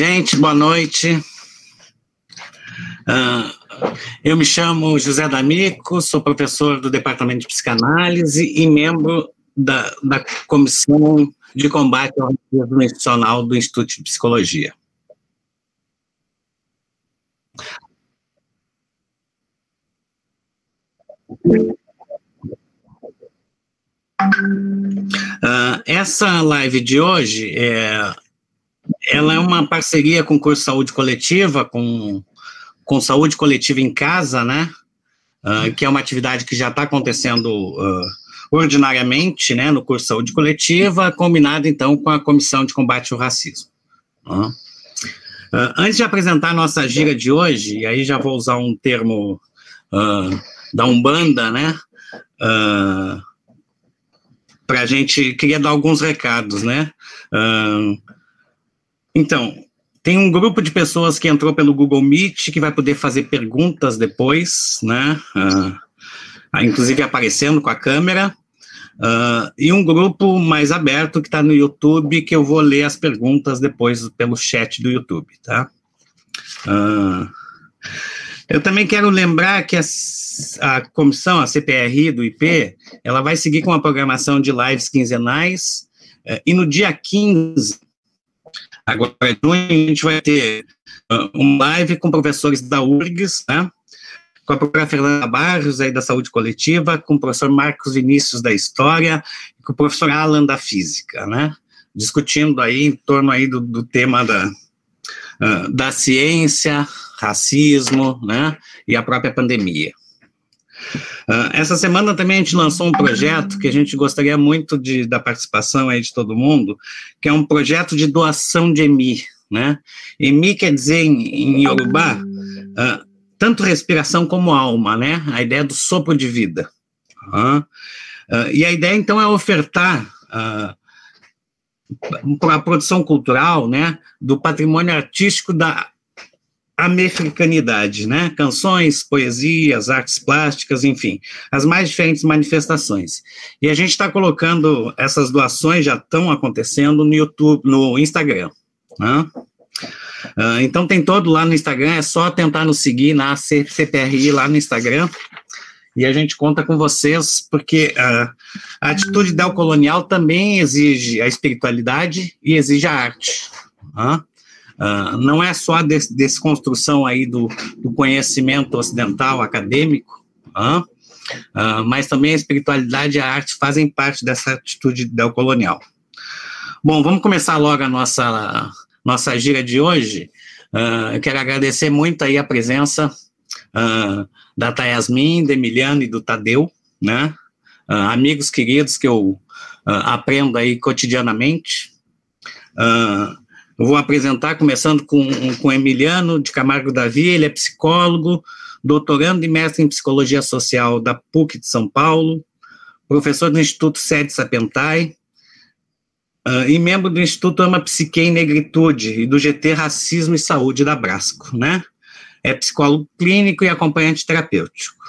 Gente, boa noite. Uh, eu me chamo José D'Amico, sou professor do Departamento de Psicanálise e membro da, da Comissão de Combate ao Racismo Institucional do Instituto de Psicologia. Uh, essa live de hoje é, ela é uma parceria com o curso Saúde Coletiva, com, com Saúde Coletiva em Casa, né? Uh, que é uma atividade que já está acontecendo uh, ordinariamente, né, no curso Saúde Coletiva, combinado então com a Comissão de Combate ao Racismo. Uh, antes de apresentar a nossa gira de hoje, e aí já vou usar um termo da Umbanda, né? Para a gente, queria dar alguns recados, né? Então, tem um grupo de pessoas que entrou pelo Google Meet que vai poder fazer perguntas depois, né? Uh, inclusive aparecendo com a câmera. Uh, e um grupo mais aberto que está no YouTube, que eu vou ler as perguntas depois pelo chat do YouTube, tá? Uh, eu também quero lembrar que a, a, comissão, a CPRI do IP, ela vai seguir com a programação de lives quinzenais, uh, e no dia 15 Agora, a gente vai ter uh, um live com professores da URGS, né? com a professora Fernanda Barros, aí da Saúde Coletiva, com o professor Marcos Vinícius da História, e com o professor Alan da Física, né? Discutindo aí em torno aí do, do tema da, uh, da ciência, racismo, né? E a própria pandemia. Uh, essa semana também a gente lançou um projeto que a gente gostaria muito de, da participação aí de todo mundo, que é um projeto de doação de EMI, né? EMI quer dizer em, em Yorubá, uh, tanto respiração como alma, né? A ideia do sopro de vida. Uh, e a ideia, então, é ofertar para a produção cultural, né, do patrimônio artístico da americanidade, né? Canções, poesias, artes plásticas, enfim, as mais diferentes manifestações. E a gente está colocando essas doações já estão acontecendo no YouTube, no Instagram, né? Uh, então tem todo lá no Instagram, é só tentar nos seguir na CPRI lá no Instagram e a gente conta com vocês, porque uh, a atitude colonial também exige a espiritualidade e exige a arte. Uh, Uh, não é só a des desconstrução aí do, do, conhecimento ocidental acadêmico, uh, uh, mas também a espiritualidade e a arte fazem parte dessa atitude neocolonial. Bom, vamos começar logo a nossa, nossa gira de hoje. eu quero agradecer muito aí a presença da Tayasmin, do Emiliano e do Tadeu, né? amigos queridos que eu aprendo aí cotidianamente. Uh, vou apresentar, começando com, com Emiliano de Camargo Davi, ele é psicólogo, doutorando e mestre em psicologia social da PUC de São Paulo, professor do Instituto Sede Sapentai, uh, e membro do Instituto Ama Psique e Negritude e do GT Racismo e Saúde da Brasco, né? É psicólogo clínico e acompanhante terapêutico.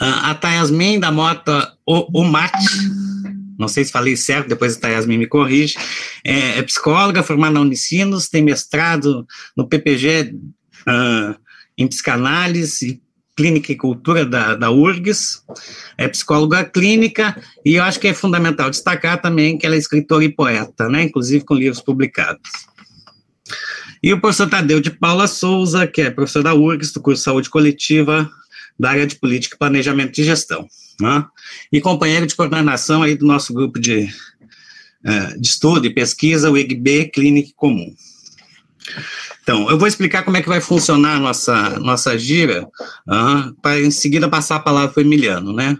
Uh, a Tayasmin da Mota Omate, não sei se falei certo, depois a Yasmin me corrige, é, é, psicóloga formada na Unicinos, tem mestrado no PPG uh, ah, em psicanálise, clínica e cultura da, da URGS, é psicóloga clínica, e eu acho que é fundamental destacar também que ela é escritora e poeta, né, inclusive com livros publicados. E o professor Tadeu de Paula Souza, que é professor da URGS, do curso de Saúde Coletiva, da área de Política, Planejamento e Gestão né? e companheiro de coordenação aí do nosso grupo de, uh, de estudo e pesquisa, o IGB Clinic Comum. Então, eu vou explicar como é que vai funcionar a nossa, nossa gira, uh, para em seguida passar a palavra para o Emiliano, né?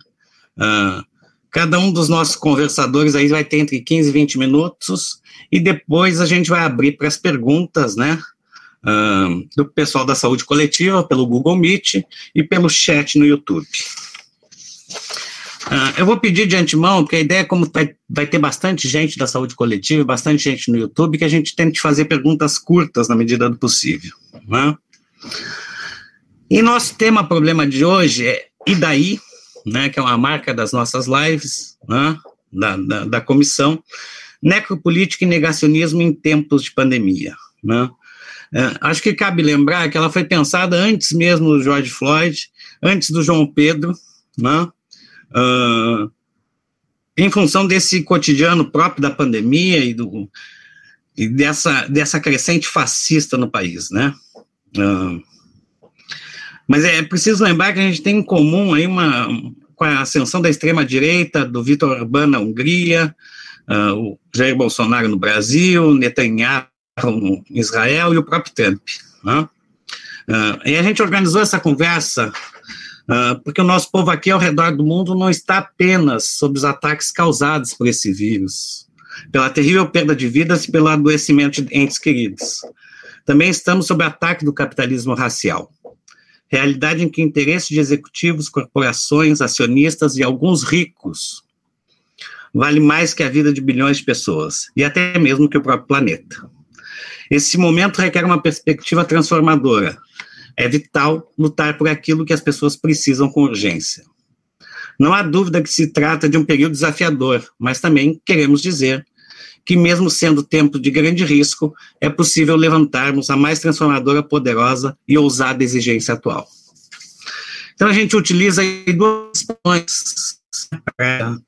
Uh, cada um dos nossos conversadores aí vai ter entre 15 e 20 minutos, e depois a gente vai abrir para as perguntas, né? Uh, do pessoal da saúde coletiva, pelo Google Meet e pelo chat no YouTube. Uh, eu vou pedir de antemão, porque a ideia é como vai, vai, ter bastante gente da saúde coletiva, bastante gente no YouTube, que a gente tente fazer perguntas curtas na medida do possível. Né? E nosso tema, problema de hoje é E daí? Né, que é uma marca das nossas lives, né, da, da, da comissão, necropolítica e negacionismo em tempos de pandemia. né? É, acho que cabe lembrar que ela foi pensada antes mesmo do George Floyd, antes do João Pedro, né? Uh, em função desse cotidiano próprio da pandemia e, do, e dessa, dessa crescente fascista no país, né? Uh, mas é preciso lembrar que a gente tem em comum aí uma, com a ascensão da extrema-direita, do Vitor Orbán na Hungria, uh, o Jair Bolsonaro no Brasil, Netanyahu no Israel e o próprio Trump. Né? Uh, e a gente organizou essa conversa porque o nosso povo aqui ao redor do mundo não está apenas sob os ataques causados por esse vírus, pela terrível perda de vidas e pelo adoecimento de entes queridos. Também estamos sob ataque do capitalismo racial realidade em que interesses de executivos, corporações, acionistas e alguns ricos vale mais que a vida de bilhões de pessoas, e até mesmo que o próprio planeta. Esse momento requer uma perspectiva transformadora. É vital lutar por aquilo que as pessoas precisam com urgência. Não há dúvida que se trata de um período desafiador, mas também queremos dizer que, mesmo sendo tempo de grande risco, é possível levantarmos a mais transformadora, poderosa e ousada exigência atual. Então, a gente utiliza duas questões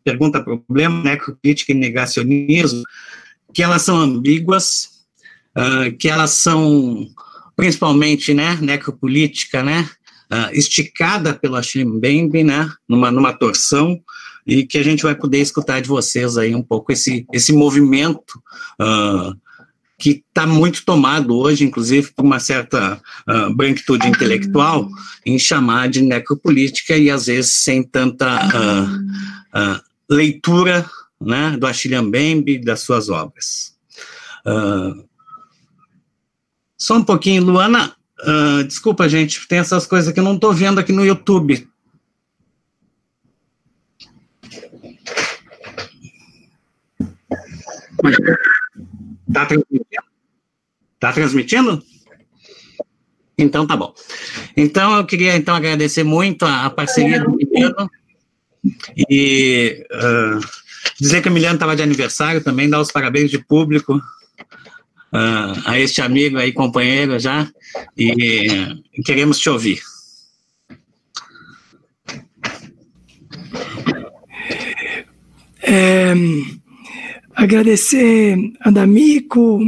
pergunta problema, necropolítica e negacionismo, que elas são ambíguas, uh, que elas são principalmente, né, necropolítica, né, uh, esticada pelo Achille Mbembe, né, numa, numa torção, e que a gente vai poder escutar de vocês aí um pouco esse, esse movimento uh, que está muito tomado hoje, inclusive por uma certa uh, branquitude intelectual, em chamar de necropolítica e às vezes sem tanta uh, leitura né, do Achille Mbembe das suas obras. Só um pouquinho, Luana, desculpa, gente, tem essas coisas que eu não estou vendo aqui no YouTube. Tá transmitindo? Tá transmitindo? Então tá bom. Então eu queria então agradecer muito a, a parceria do Miliano e uh, dizer que o Miliano estava de aniversário também, dar os parabéns de público uh, a este amigo aí, companheiro já, e, queremos te ouvir. É, agradecer a D'Amico,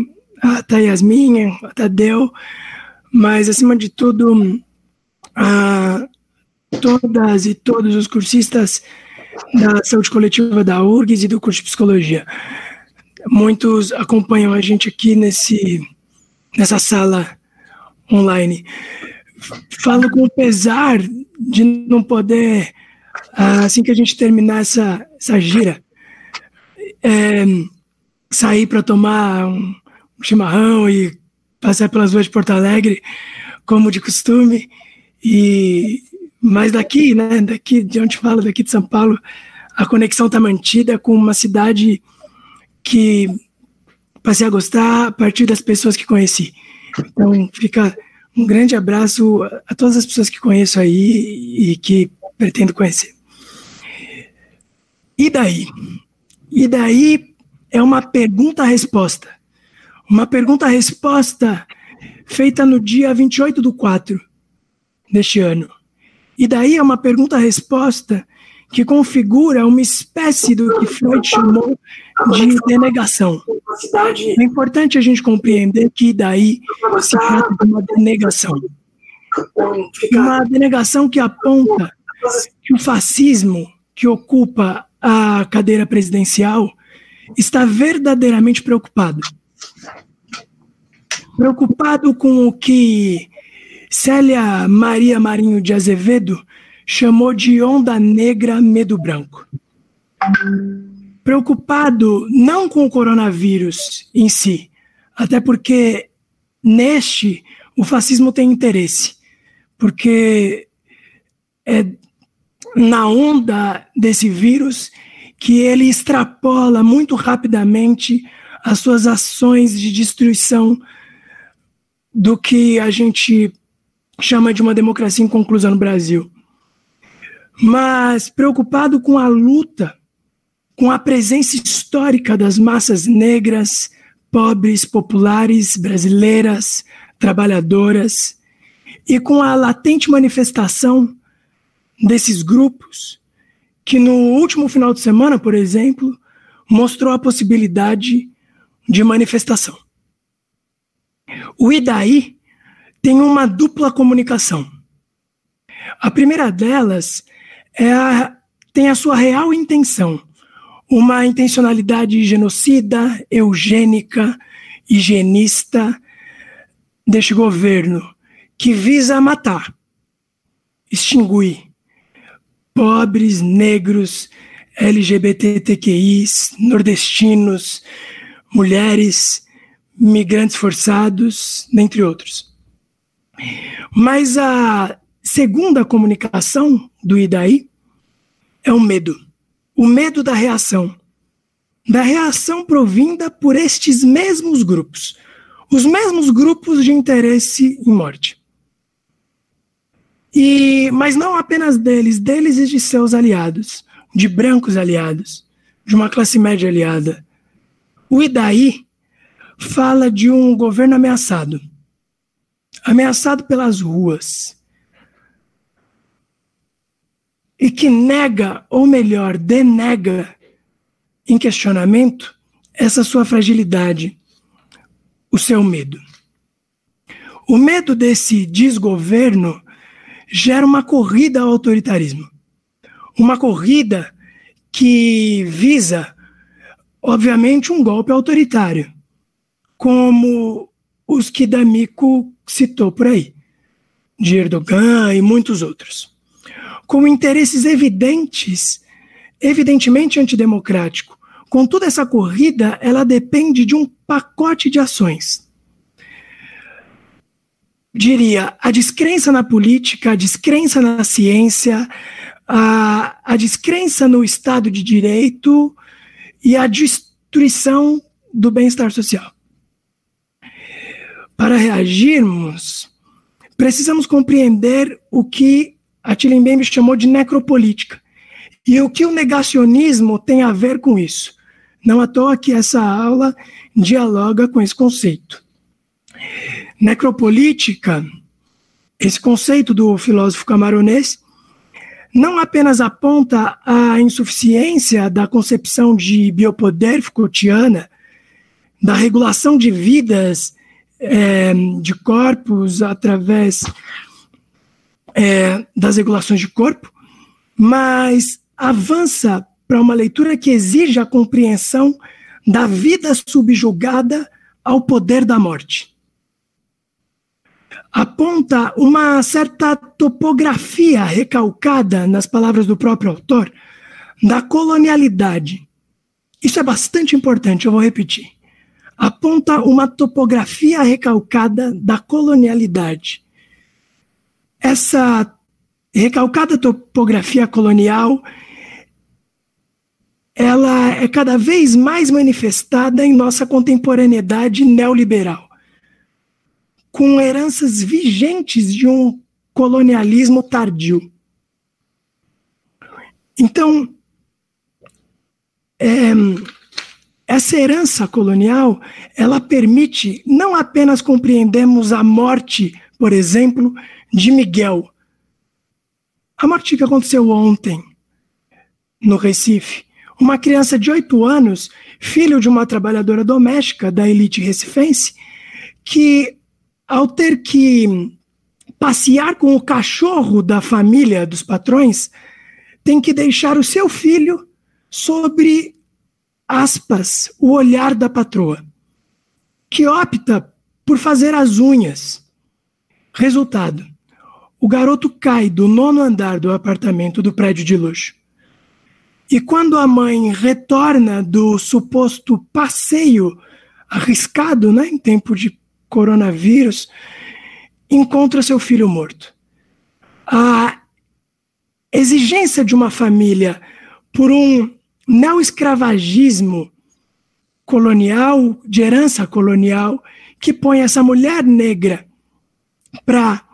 a Yasmin, a Tadeu, mas acima de tudo a todas e todos os cursistas da saúde coletiva da URGS e do curso de psicologia. Muitos acompanham a gente aqui nesse, nessa sala online. Falo com pesar de não poder, assim que a gente terminar essa, essa gira, é, sair para tomar um, um chimarrão e passar pelas ruas de Porto Alegre, como de costume. E mas daqui, né, daqui de onde falo, daqui de São Paulo, a conexão está mantida com uma cidade que passei a gostar a partir das pessoas que conheci. Então fica um grande abraço a todas as pessoas que conheço aí e que pretendo conhecer. E daí? E daí é uma pergunta-resposta. Uma pergunta-resposta feita no dia 28 do 4 deste ano. E daí é uma pergunta-resposta que configura uma espécie do que Freud chamou de denegação. É importante a gente compreender que daí se trata de uma denegação. Uma denegação que aponta que o fascismo que ocupa a cadeira presidencial está verdadeiramente preocupado. Preocupado com o que Célia Maria Marinho de Azevedo chamou de onda negra medo branco. Preocupado não com o coronavírus em si, até porque neste o fascismo tem interesse, porque é na onda desse vírus que ele extrapola muito rapidamente as suas ações de destruição do que a gente chama de uma democracia inconclusa no Brasil. Mas preocupado com a luta, com a presença histórica das massas negras, pobres, populares, brasileiras, trabalhadoras, e com a latente manifestação desses grupos, que no último final de semana, por exemplo, mostrou a possibilidade de manifestação. O IDAI tem uma dupla comunicação. A primeira delas é a, tem a sua real intenção, uma intencionalidade genocida, eugênica, higienista deste governo, que visa matar, extinguir pobres, negros, LGBTQIs, nordestinos, mulheres, migrantes forçados, dentre outros. Mas a segunda comunicação do IDAI é o medo. O medo da reação. Da reação provinda por estes mesmos grupos. Os mesmos grupos de interesse em morte. E, mas não apenas deles, deles e de seus aliados, de brancos aliados, de uma classe média aliada. O IDAI fala de um governo ameaçado ameaçado pelas ruas e que nega, ou melhor, denega em questionamento essa sua fragilidade, o seu medo. O medo desse desgoverno gera uma corrida ao autoritarismo. Uma corrida que visa, obviamente, um golpe autoritário, como os que D'Amico citou por aí, de Erdogan e muitos outros, com interesses evidentes, evidentemente antidemocrático. Contudo, essa corrida ela depende de um pacote de ações. Diria, a descrença na política, a descrença na ciência, a, a descrença no Estado de Direito e a destruição do bem-estar social. Para reagirmos, precisamos compreender o que a Mbembe chamou de necropolítica e o que o negacionismo tem a ver com isso. Não à toa que essa aula dialoga com esse conceito. Necropolítica, esse conceito do filósofo camaronês, não apenas aponta a insuficiência da concepção de biopoder Foucaultiana, da regulação de vidas é, de corpos através é, das regulações de corpo, mas avança para uma leitura que exige a compreensão da vida subjugada ao poder da morte. Aponta uma certa topografia recalcada, nas palavras do próprio autor, da colonialidade. Isso é bastante importante, eu vou repetir aponta uma topografia recalcada da colonialidade. Essa recalcada topografia colonial ela é cada vez mais manifestada em nossa contemporaneidade neoliberal, com heranças vigentes de um colonialismo tardio. Então, é, essa herança colonial, ela permite não apenas compreendermos a morte, por exemplo, de Miguel. A morte que aconteceu ontem no Recife. Uma criança de oito anos, filho de uma trabalhadora doméstica da elite recifense, que ao ter que passear com o cachorro da família dos patrões, tem que deixar o seu filho sobre aspas, o olhar da patroa, que opta por fazer as unhas. Resultado: o garoto cai do nono andar do apartamento do prédio de luxo. E quando a mãe retorna do suposto passeio arriscado, né, em tempo de coronavírus, encontra seu filho morto. A exigência de uma família por um neo-escravagismo colonial, de herança colonial, que põe essa mulher negra para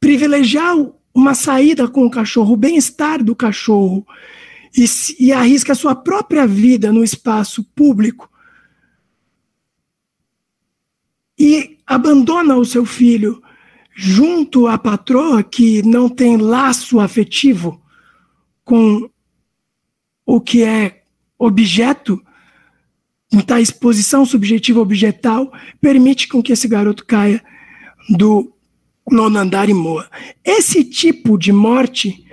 privilegiar uma saída com o cachorro, o bem-estar do cachorro, e, e arrisca a sua própria vida no espaço público, e abandona o seu filho junto à patroa que não tem laço afetivo com o que é objeto, então a exposição subjetiva objetal permite com que esse garoto caia do nono andar e morra. Esse tipo de morte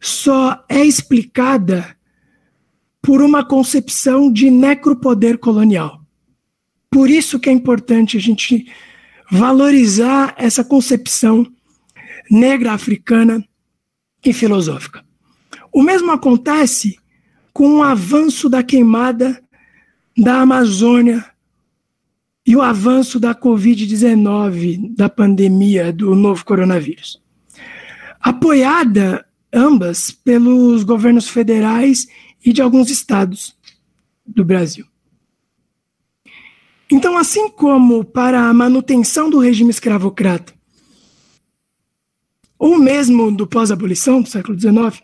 só é explicada por uma concepção de necropoder colonial. Por isso que é importante a gente valorizar essa concepção negra africana e filosófica. O mesmo acontece com o avanço da queimada da Amazônia e o avanço da Covid-19, da pandemia do novo coronavírus. Apoiada ambas pelos governos federais e de alguns estados do Brasil. Então, assim como para a manutenção do regime escravocrata, ou mesmo do pós-abolição do século XIX,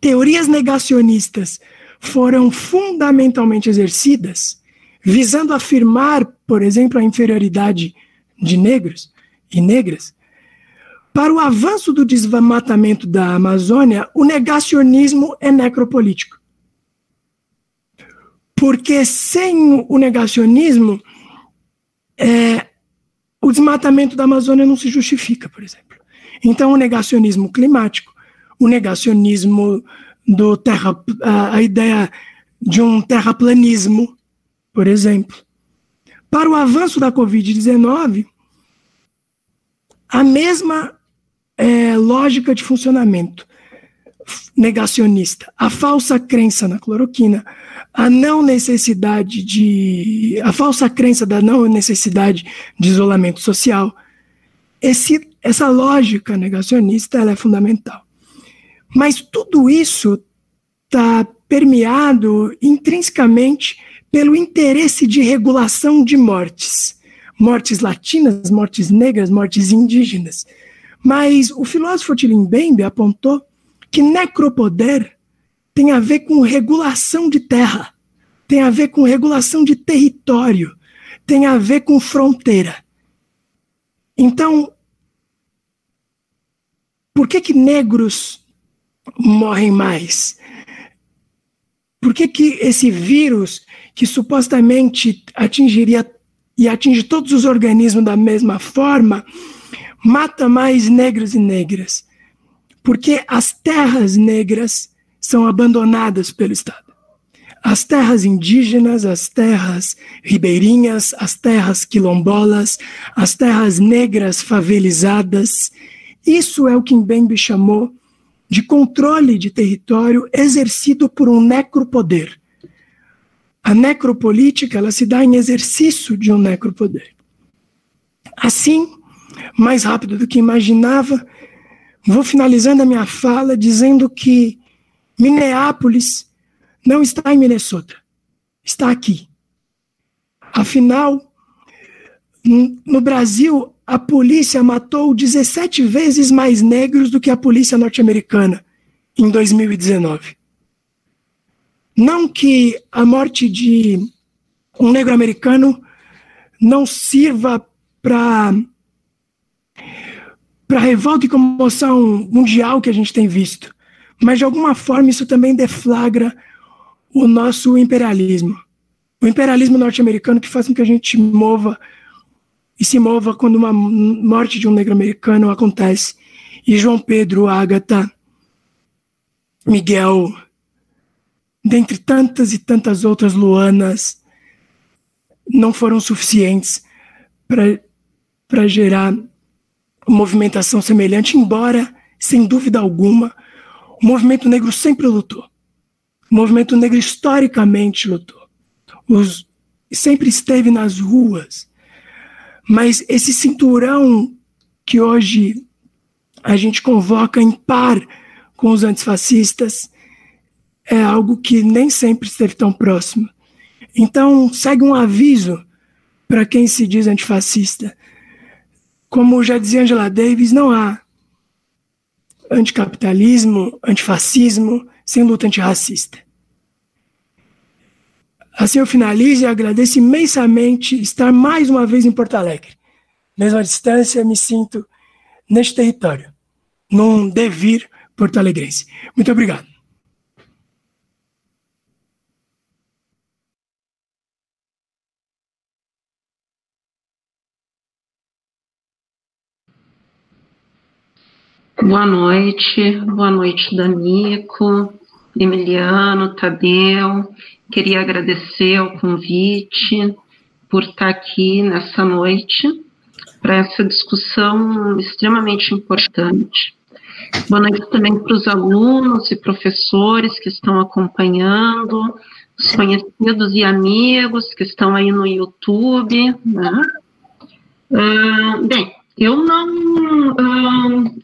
teorias negacionistas foram fundamentalmente exercidas visando afirmar, por exemplo, a inferioridade de negros e negras, para o avanço do desmatamento da Amazônia, o negacionismo é necropolítico. Porque sem o negacionismo, é, o desmatamento da Amazônia não se justifica, por exemplo. Então, o negacionismo climático, o negacionismo do terra, a, a ideia de um terraplanismo, por exemplo. Para o avanço da Covid-19, a mesma é, lógica de funcionamento negacionista, a falsa crença na cloroquina, a não necessidade de. a falsa crença da não necessidade de isolamento social. Esse, essa lógica negacionista ela é fundamental. Mas tudo isso está permeado intrinsecamente pelo interesse de regulação de mortes. Mortes latinas, mortes negras, mortes indígenas. Mas o filósofo Tilim apontou que necropoder tem a ver com regulação de terra, tem a ver com regulação de território, tem a ver com fronteira. Então, por que que negros morrem mais? Por que que esse vírus que supostamente atingiria e atinge todos os organismos da mesma forma, mata mais negros e negras, porque as terras negras são abandonadas pelo Estado. As terras indígenas, as terras ribeirinhas, as terras quilombolas, as terras negras favelizadas, isso é o que Mbembe chamou de controle de território exercido por um necropoder a necropolítica ela se dá em exercício de um necropoder. Assim, mais rápido do que imaginava, vou finalizando a minha fala dizendo que Minneapolis não está em Minnesota, está aqui. Afinal, no Brasil, a polícia matou 17 vezes mais negros do que a polícia norte-americana em 2019. Não que a morte de um negro americano não sirva para para revolta e comoção mundial que a gente tem visto, mas de alguma forma isso também deflagra o nosso imperialismo. O imperialismo norte-americano que faz com que a gente mova e se mova quando uma morte de um negro americano acontece. E João Pedro, Ágata, Miguel, dentre tantas e tantas outras Luanas, não foram suficientes para gerar movimentação semelhante, embora, sem dúvida alguma, o movimento negro sempre lutou. O movimento negro historicamente lutou. Os, sempre esteve nas ruas. Mas esse cinturão que hoje a gente convoca em par com os antifascistas é algo que nem sempre esteve tão próximo. Então, segue um aviso para quem se diz antifascista. Como já dizia Angela Davis, não há anticapitalismo, antifascismo sem luta antirracista. Assim eu finalizo e agradeço imensamente estar mais uma vez em Porto Alegre. Mesmo à distância, me sinto neste território, num devir porto-alegrense. Muito obrigado. Boa noite, boa noite, Danico, Emiliano, Tadeu. Queria agradecer o convite por estar aqui nessa noite para essa discussão extremamente importante. Boa noite também para os alunos e professores que estão acompanhando, os conhecidos e amigos que estão aí no YouTube. Né? Uh, bem, eu não.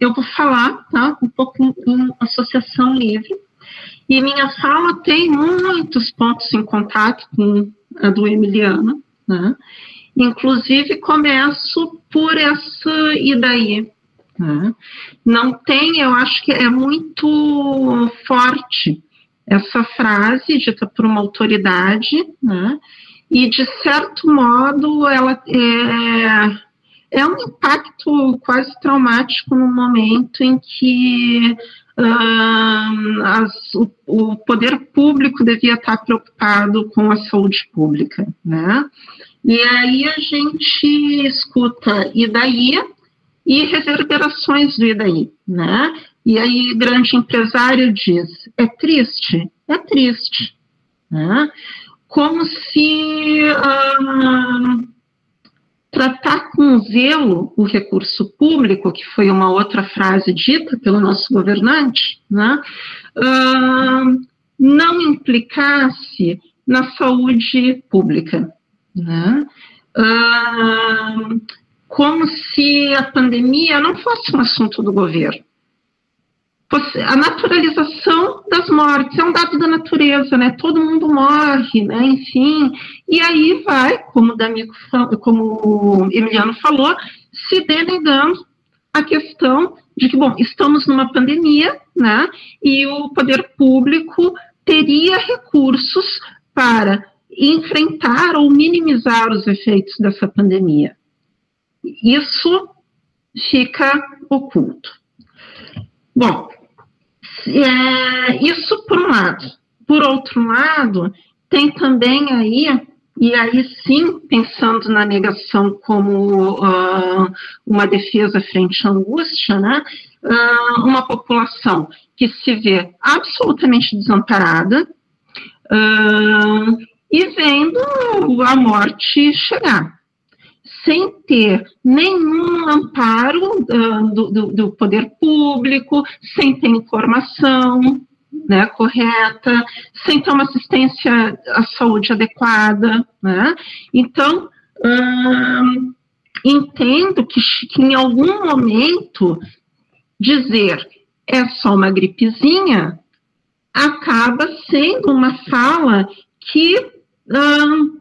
Eu vou falar tá, um pouco em associação livre. E minha fala tem muitos pontos em contato com a do Emiliano. Né? Inclusive, começo por essa e daí. Né? Não tem, eu acho que é muito forte essa frase dita por uma autoridade, né? e de certo modo ela é é um impacto quase traumático no momento em que uh, as, o, o, poder público devia estar preocupado com a saúde pública, né? E aí a gente escuta e daí e reverberações do e daí, né? E aí grande empresário diz, é triste, é triste, né? Como se uh, tratar com zelo o recurso público, que foi uma outra frase dita pelo nosso governante, né, uh, não implicasse na saúde pública. Né, uh, como se a pandemia não fosse um assunto do governo a naturalização das mortes, é um dado da natureza, né? Todo mundo morre, né? Enfim, e aí vai, como o D'Amico, como o Emiliano falou, se denegando a questão de que, bom, estamos numa pandemia, né? E o poder público teria recursos para enfrentar ou minimizar os efeitos dessa pandemia. Isso fica oculto. Bom, é, isso por um lado. Por outro lado, tem também aí, e aí sim, pensando na negação como uh, uma defesa frente à angústia, né, uh, uma população que se vê absolutamente desamparada uh, e vendo a morte chegar sem ter nenhum amparo uh, do, do, do, poder público, sem ter informação né, correta, sem ter uma assistência à saúde adequada. Né? Então, uh, entendo que, que em algum momento dizer é só uma gripezinha acaba sendo uma fala que uh,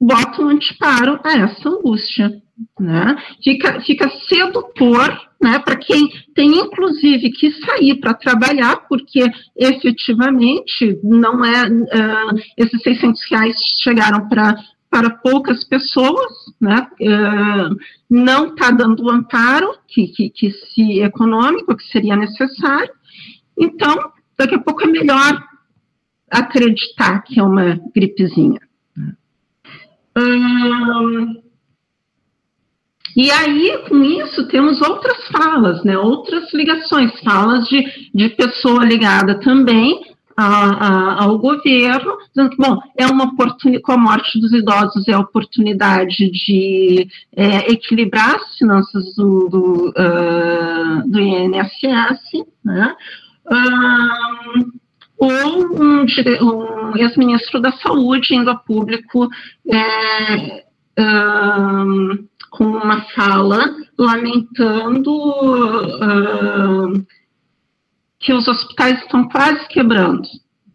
bota um antiparo a essa angústia. Né? Fica, fica sedutor né, para quem tem, inclusive, que sair para trabalhar, porque efetivamente não é. Uh, esses 600 reais chegaram para para poucas pessoas, né, uh, não está dando o amparo que, que, que se econômico que seria necessário. Então, daqui a pouco é melhor acreditar que é uma gripezinha. Hum, e aí, com isso, temos outras falas, né, outras ligações, falas de, de pessoa ligada também a, a, ao governo, dizendo que, bom, é uma oportunidade, com a morte dos idosos, é a oportunidade de é, equilibrar as finanças do, do, uh, do INSS, né, ou um, um ex-ministro da Saúde indo a público é, um, com uma fala lamentando um, que os hospitais estão quase quebrando.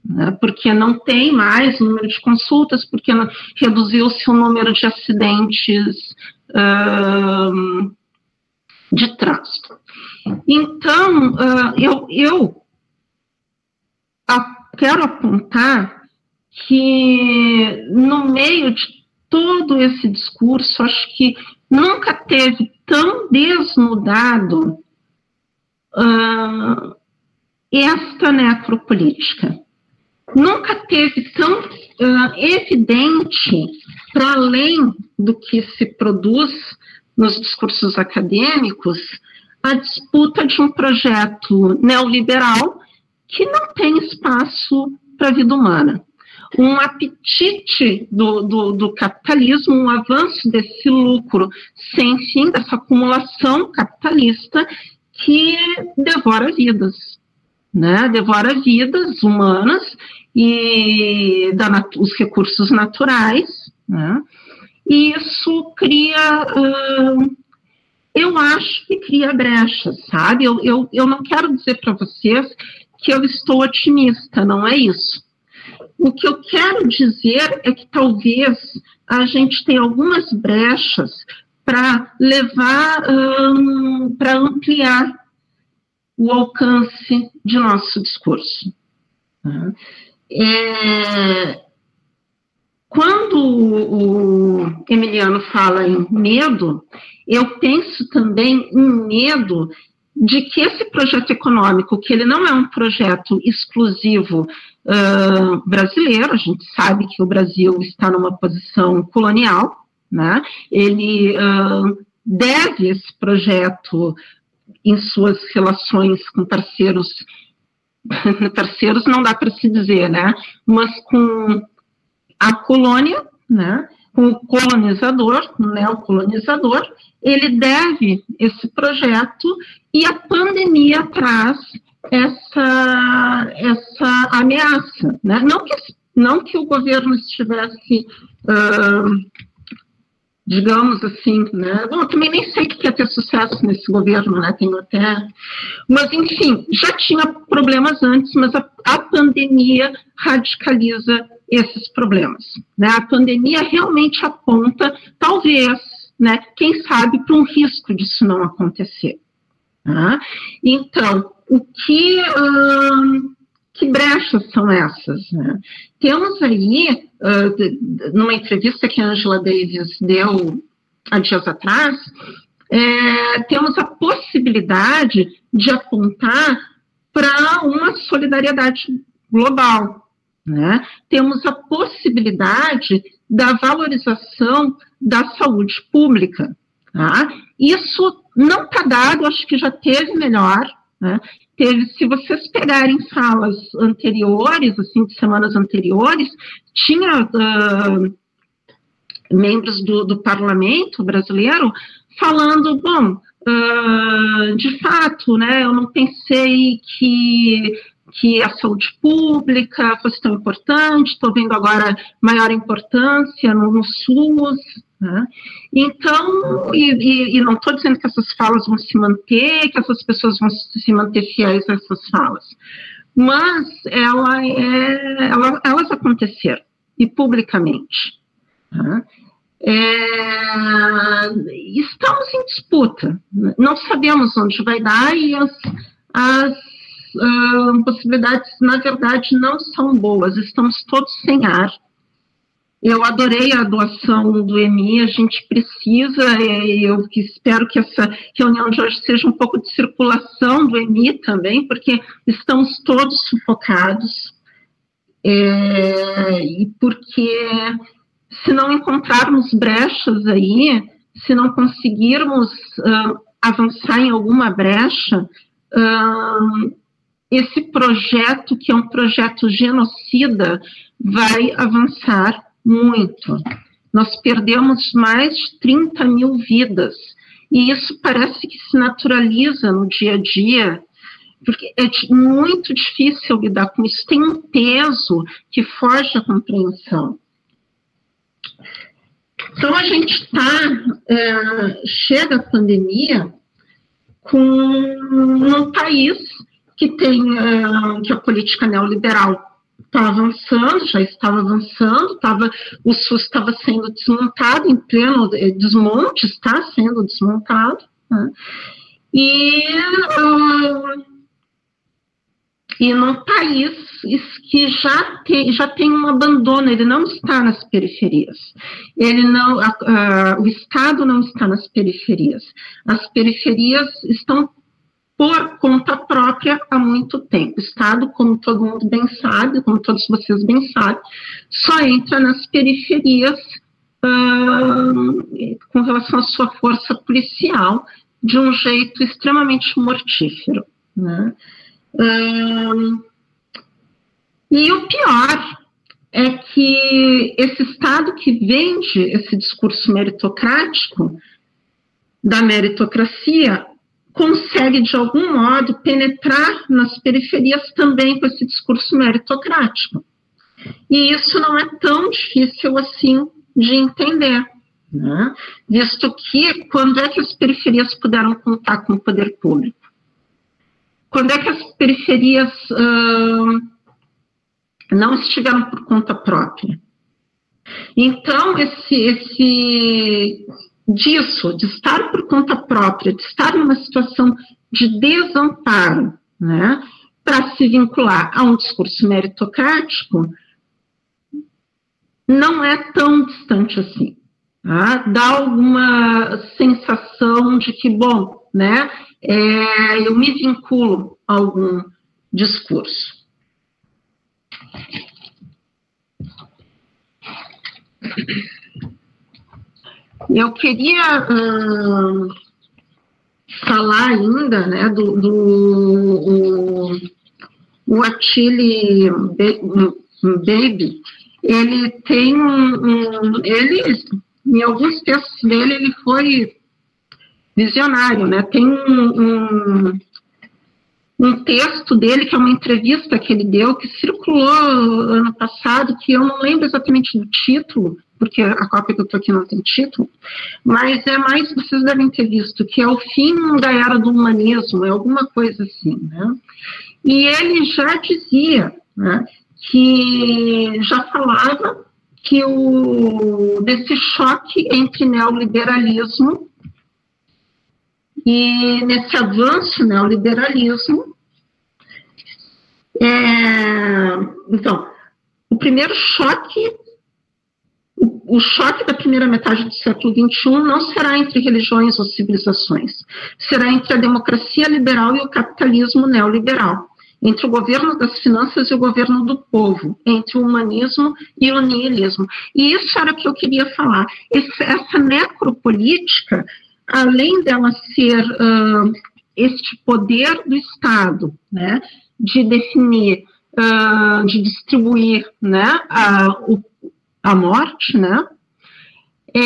Né, porque não tem mais número de consultas, porque reduziu-se o número de acidentes de trânsito. Então, uh, eu, eu quero apontar que no meio de todo esse discurso, acho que nunca teve tão desnudado uh, esta necropolítica. Nunca teve tão uh, evidente, para além do que se produz nos discursos acadêmicos, a disputa de um projeto neoliberal que não tem espaço para a vida humana. Um apetite do, do, do, capitalismo, um avanço desse lucro sem fim, dessa acumulação capitalista que devora vidas, né? devora vidas humanas e da, os recursos naturais, né? e isso cria. Uh, eu acho que cria brechas, sabe? Eu, eu, eu não quero dizer para vocês que eu estou otimista, não é isso. O que eu quero dizer é que talvez a gente tenha algumas brechas para levar, para ampliar o alcance de nosso discurso. É, quando o Emiliano fala em medo, eu penso também em medo de que esse projeto econômico, que ele não é um projeto exclusivo uh, brasileiro, a gente sabe que o Brasil está numa posição colonial, né? ele uh, deve esse projeto em suas relações com parceiros, parceiros não dá para se dizer, né? mas com a colônia, né? O colonizador, o neocolonizador, ele deve esse projeto e a pandemia traz essa, essa ameaça. Né? Não, que, não que o governo estivesse, uh, digamos assim, né? Bom, eu também nem sei que ia ter sucesso nesse governo, né? Tenho até. Mas, enfim, já tinha problemas antes, mas a, a pandemia radicaliza esses problemas. Né? A pandemia realmente aponta, talvez, né, quem sabe, para um risco disso não acontecer. Tá? Então, o que, hum, que brechas são essas? Né? Temos aí, uh, numa entrevista que a Angela Davis deu há dias atrás, é, temos a possibilidade de apontar para uma solidariedade global, né? Temos a possibilidade da valorização da saúde pública. Tá? Isso não está dado, acho que já teve melhor. Né? Teve, se vocês pegarem falas anteriores, assim, de semanas anteriores, tinha uh, membros do, do parlamento brasileiro falando, bom, uh, de fato, né, eu não pensei que que a saúde pública fosse tão importante, estou vendo agora maior importância no, no SUS. Né? Então, e, e, e não estou dizendo que essas falas vão se manter, que essas pessoas vão se manter fiéis a essas falas, mas ela é, ela, elas aconteceram, e publicamente. Né? É, estamos em disputa, não sabemos onde vai dar e as, as possibilidades, na verdade, não são boas, estamos todos sem ar. Eu adorei a doação do EMI, a gente precisa, eu espero que essa reunião de hoje seja um pouco de circulação do EMI também, porque estamos todos sufocados, é, e porque se não encontrarmos brechas aí, se não conseguirmos uh, avançar em alguma brecha, uh, esse projeto, que é um projeto genocida, vai avançar muito. Nós perdemos mais de 30 mil vidas, e isso parece que se naturaliza no dia a dia, porque é muito difícil lidar com isso, tem um peso que foge à compreensão. Então, a gente está, é, chega a pandemia com um país que tem uh, que a política neoliberal está avançando, já estava avançando, tava, o SUS estava sendo desmontado em pleno eh, desmonte, está sendo desmontado, né? e uh, e num país que já tem, já tem um abandono, ele não está nas periferias. Ele não, o Estado não está nas periferias. As periferias estão por conta própria há muito tempo. O Estado, como todo mundo bem sabe, como todos vocês bem sabem, só entra nas periferias uh, com relação à sua força policial de um jeito extremamente mortífero. Né? Uh, e o pior é que esse Estado que vende esse discurso meritocrático da meritocracia consegue, de algum modo, penetrar nas periferias também com esse discurso meritocrático. E isso não é tão difícil assim de entender, né? visto que quando é que as periferias puderam contar com o poder público? Quando é que as periferias não estiveram por conta própria? Então, esse, esse disso, de estar por conta própria, de estar numa situação de desamparo, né, para se vincular a um discurso meritocrático, não é tão distante assim. Tá? Dá alguma sensação de que, bom, né, é, eu me vinculo a algum discurso. Eu queria hum, falar ainda né, do, do o, o Achille Baby, ele tem um, ele, em alguns textos dele, ele foi visionário, né, tem um, um, um texto dele, que é uma entrevista que ele deu, que circulou ano passado, que eu não lembro exatamente do título, porque a cópia que eu estou aqui não tem título, mas é mais, vocês devem ter visto, que é o fim da era do humanismo, é alguma coisa assim, né? E ele já dizia, né, que já falava que o, desse choque entre neoliberalismo e nesse avanço neoliberalismo, é, então, o primeiro choque o choque da primeira metade do século XXI não será entre religiões ou civilizações, será entre a democracia liberal e o capitalismo neoliberal, entre o governo das finanças e o governo do povo, entre o humanismo e o niilismo. E isso era o que eu queria falar. Essa necropolítica, além dela ser uh, este poder do Estado, né, de definir, uh, de distribuir né, o a morte, né? É,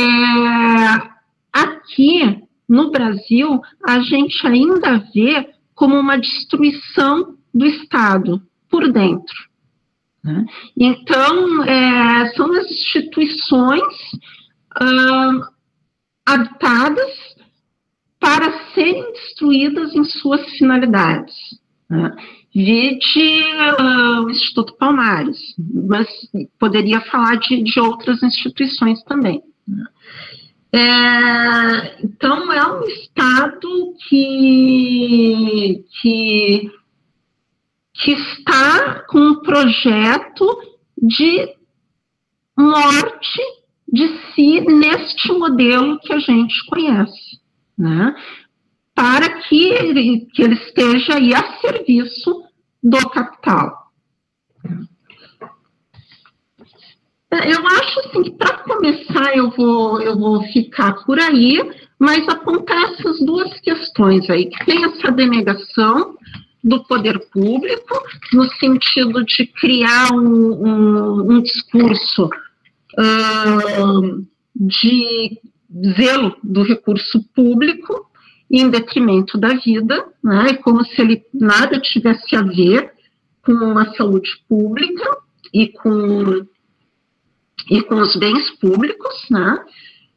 aqui no Brasil, a gente ainda vê como uma destruição do Estado por dentro. Né? Então, é, são as instituições ah, habitadas para serem destruídas em suas finalidades. Né? Vide uh, o Instituto Palmares, mas poderia falar de, de outras instituições também. É, então, é um Estado que, que, que está com um projeto de morte de si neste modelo que a gente conhece. Né? Para que ele, que ele esteja aí a serviço do capital. Eu acho assim que para começar eu vou, eu vou ficar por aí, mas apontar essas duas questões aí, que tem essa denegação do poder público, no sentido de criar um, um, um discurso uh, de zelo do recurso público, em detrimento da vida, né, é como se ele nada tivesse a ver com a saúde pública e com, e com os bens públicos, né,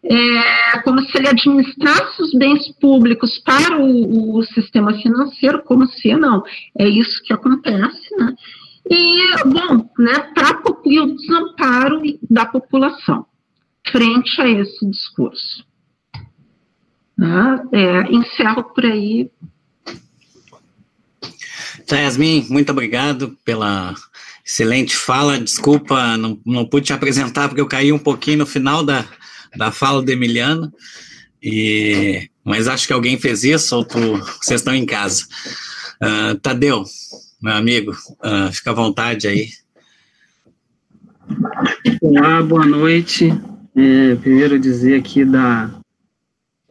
é como se ele administrasse os bens públicos para o, o sistema financeiro, como se não, é isso que acontece, né, e, bom, né, para o desamparo da população frente a esse discurso. Né? É, encerro por aí. Tá, Yasmin, muito obrigado pela excelente fala. Desculpa, não, não pude te apresentar porque eu caí um pouquinho no final da, da fala do Emiliano, e, mas acho que alguém fez isso ou tu, vocês estão em casa. Uh, Tadeu, meu amigo, uh, fica à vontade aí. Olá, boa noite. É, primeiro dizer aqui da, da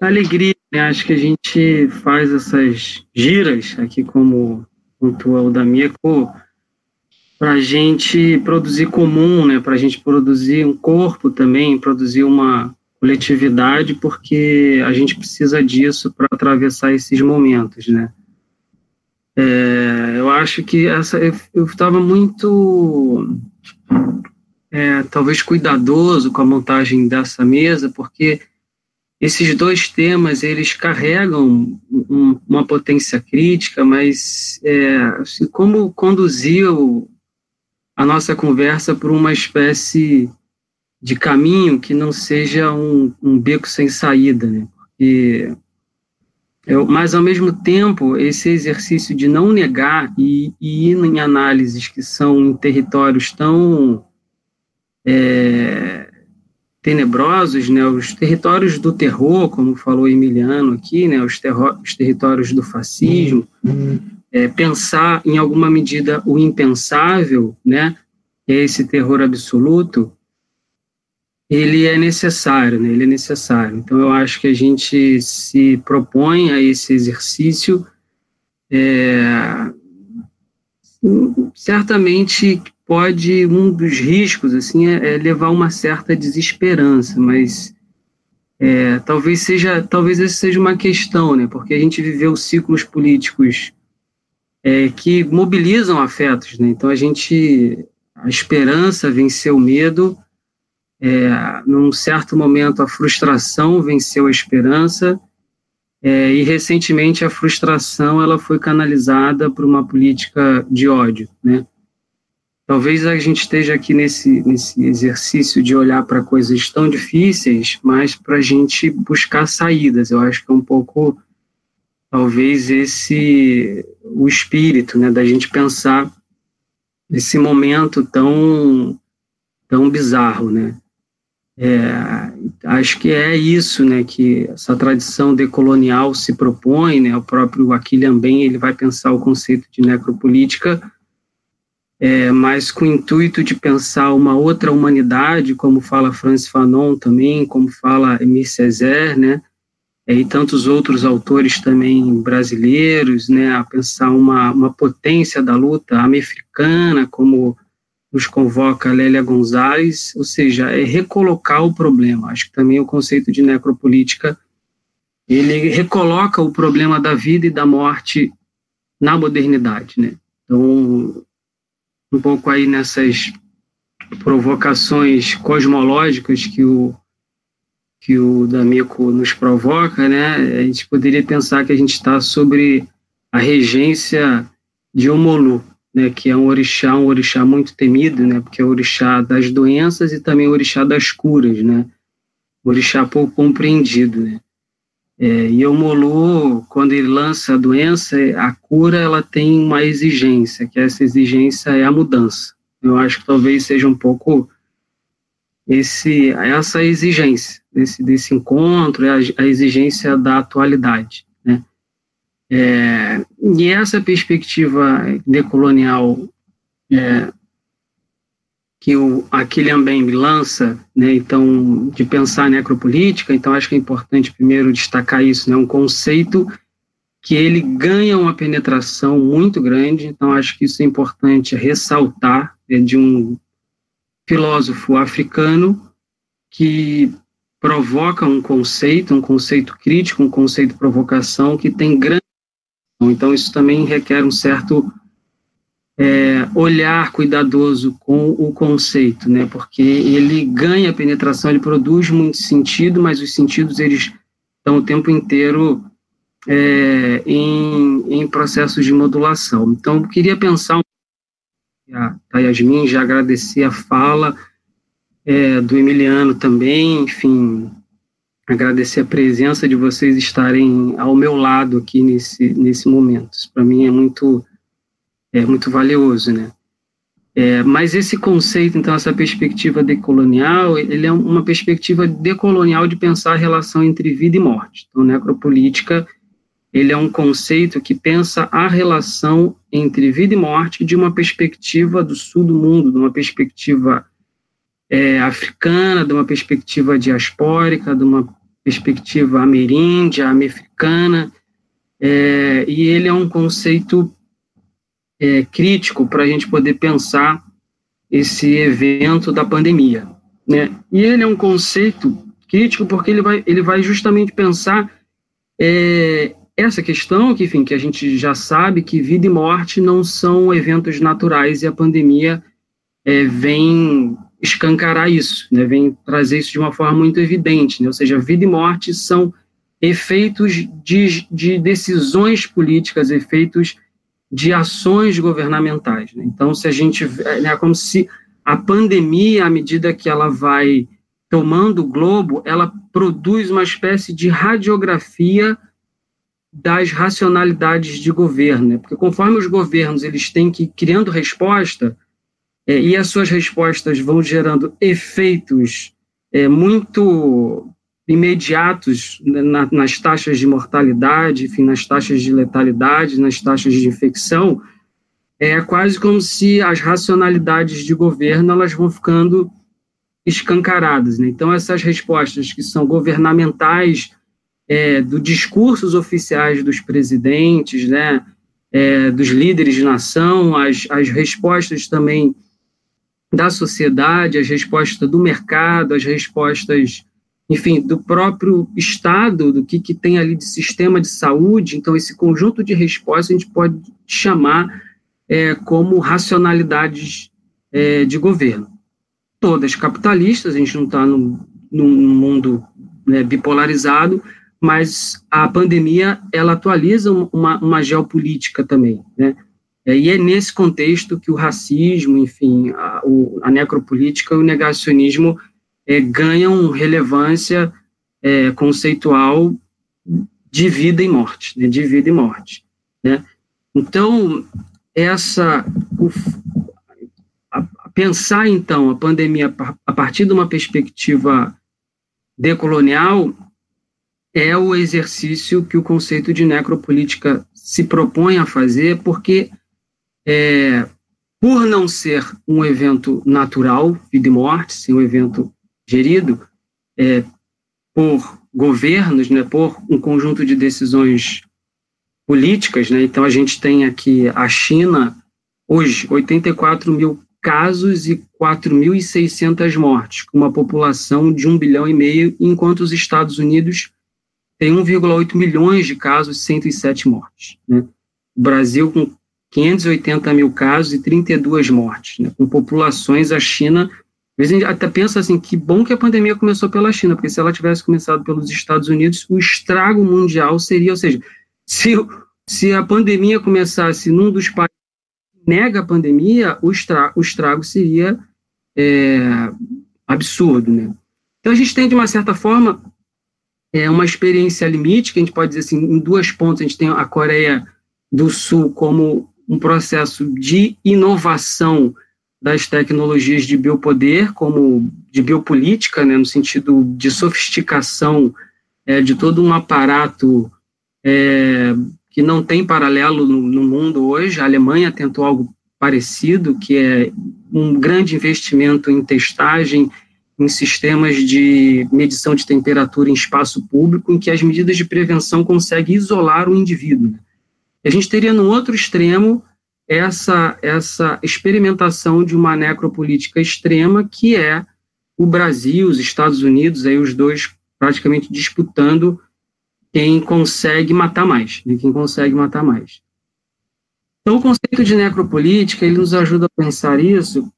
alegria, né? acho que a gente faz essas giras aqui como pontuou o D'Amico para a gente produzir comum, né? para a gente produzir um corpo também, produzir uma coletividade, porque a gente precisa disso para atravessar esses momentos, né? É, eu acho que essa eu estava muito é, talvez cuidadoso com a montagem dessa mesa, porque esses dois temas eles carregam um, uma potência crítica, mas é, assim, como conduziu a nossa conversa por uma espécie de caminho que não seja um, um beco sem saída, né? Porque eu, mas ao mesmo tempo esse exercício de não negar e, e ir em análises que são em territórios tão é, tenebrosos, né, os territórios do terror, como falou Emiliano aqui, né, os, os territórios do fascismo, é, pensar em alguma medida o impensável, né, é esse terror absoluto, ele é necessário, né, ele é necessário. Então eu acho que a gente se propõe a esse exercício, é, certamente pode um dos riscos assim é, é levar uma certa desesperança, mas é, talvez seja talvez essa seja uma questão, né? Porque a gente viveu ciclos políticos é, que mobilizam afetos, né? Então a gente a esperança venceu o medo, é, num certo momento a frustração venceu a esperança. É, e recentemente a frustração ela foi canalizada por uma política de ódio, né? Talvez a gente esteja aqui nesse, nesse exercício de olhar para coisas tão difíceis, mas para a gente buscar saídas. Eu acho que é um pouco, talvez, esse o espírito, né, da gente pensar nesse momento tão, tão bizarro, né. É, acho que é isso, né, que essa tradição decolonial se propõe, né, o próprio Aquilian Ben, ele vai pensar o conceito de necropolítica é, mas com o intuito de pensar uma outra humanidade, como fala Francis Fanon também, como fala Emile Césaire, né, é, e tantos outros autores também brasileiros, né, a pensar uma, uma potência da luta americana, como nos convoca Lélia Gonzalez, ou seja, é recolocar o problema. Acho que também o conceito de necropolítica ele recoloca o problema da vida e da morte na modernidade, né? Então, um pouco aí nessas provocações cosmológicas que o que o D'Amico nos provoca, né? A gente poderia pensar que a gente está sobre a regência de Omolu, né? Que é um orixá, um orixá muito temido, né? Porque é o orixá das doenças e também o orixá das curas, né? O orixá pouco compreendido, né? É, e o Molu, quando ele lança a doença, a cura ela tem uma exigência, que essa exigência é a mudança. Eu acho que talvez seja um pouco esse essa exigência desse, desse encontro, é a, a exigência da atualidade. Né? É, e essa perspectiva decolonial é, que o Aquilian Bembe lança, né, então, de pensar necropolítica, então acho que é importante primeiro destacar isso, né, um conceito que ele ganha uma penetração muito grande, então acho que isso é importante ressaltar, é de um filósofo africano que provoca um conceito, um conceito crítico, um conceito de provocação que tem grande então isso também requer um certo é, olhar cuidadoso com o conceito, né? Porque ele ganha penetração, ele produz muito sentido, mas os sentidos eles estão o tempo inteiro é, em, em processos de modulação. Então, eu queria pensar a, Yasmin, já agradecer a fala é, do Emiliano também, enfim, agradecer a presença de vocês estarem ao meu lado aqui nesse, nesse momento. Isso para mim é muito é muito valioso, né? É, mas esse conceito, então, essa perspectiva decolonial, ele é uma perspectiva decolonial de pensar a relação entre vida e morte. Então, necropolítica, ele é um conceito que pensa a relação entre vida e morte de uma perspectiva do sul do mundo, de uma perspectiva é, africana, de uma perspectiva diaspórica, de uma perspectiva ameríndia, americana, é, e ele é um conceito é, crítico para a gente poder pensar esse evento da pandemia. Né? E ele é um conceito crítico porque ele vai, ele vai justamente pensar é, essa questão que, enfim, que a gente já sabe que vida e morte não são eventos naturais e a pandemia é, vem escancarar isso, né, vem trazer isso de uma forma muito evidente, né, ou seja, vida e morte são efeitos de, de decisões políticas, efeitos de ações governamentais. Né? Então, se a gente, é né, como se a pandemia, à medida que ela vai tomando o globo, ela produz uma espécie de radiografia das racionalidades de governo, né? porque conforme os governos eles têm que ir criando resposta é, e as suas respostas vão gerando efeitos é, muito imediatos na, nas taxas de mortalidade, enfim, nas taxas de letalidade, nas taxas de infecção, é quase como se as racionalidades de governo elas vão ficando escancaradas. Né? Então, essas respostas que são governamentais, é, dos discursos oficiais dos presidentes, né, é, dos líderes de nação, as, as respostas também da sociedade, as respostas do mercado, as respostas enfim, do próprio Estado, do que, que tem ali de sistema de saúde. Então, esse conjunto de respostas a gente pode chamar é, como racionalidades é, de governo. Todas capitalistas, a gente não está num, num mundo né, bipolarizado, mas a pandemia ela atualiza uma, uma geopolítica também, né? E é nesse contexto que o racismo, enfim, a, o, a necropolítica e o negacionismo é, ganham relevância é, conceitual de vida e morte, né, de vida e morte. Né? Então, essa, a, pensar então a pandemia a partir de uma perspectiva decolonial é o exercício que o conceito de necropolítica se propõe a fazer, porque é, por não ser um evento natural, vida e morte, um evento gerido é, por governos, né, por um conjunto de decisões políticas, né, então a gente tem aqui a China, hoje, 84 mil casos e 4.600 mortes, com uma população de 1 bilhão e meio, enquanto os Estados Unidos têm 1,8 milhões de casos e 107 mortes. Né? O Brasil com 580 mil casos e 32 mortes, né? com populações, a China vezes a gente até pensa assim, que bom que a pandemia começou pela China, porque se ela tivesse começado pelos Estados Unidos, o estrago mundial seria, ou seja, se, se a pandemia começasse num dos países que nega a pandemia, o, estra, o estrago seria é, absurdo, né? Então a gente tem, de uma certa forma, é, uma experiência limite, que a gente pode dizer assim, em duas pontas, a gente tem a Coreia do Sul como um processo de inovação das tecnologias de biopoder, como de biopolítica, né, no sentido de sofisticação é, de todo um aparato é, que não tem paralelo no, no, mundo hoje. A Alemanha tentou algo parecido, que é um grande investimento em testagem, em sistemas de medição de temperatura em espaço público, em que as medidas de prevenção conseguem isolar o indivíduo. A gente teria no outro extremo essa, essa experimentação de uma necropolítica extrema, que é o Brasil, os Estados Unidos, aí os dois praticamente disputando quem consegue matar mais, né, quem consegue matar mais. Então, o conceito de necropolítica, ele nos ajuda a pensar isso,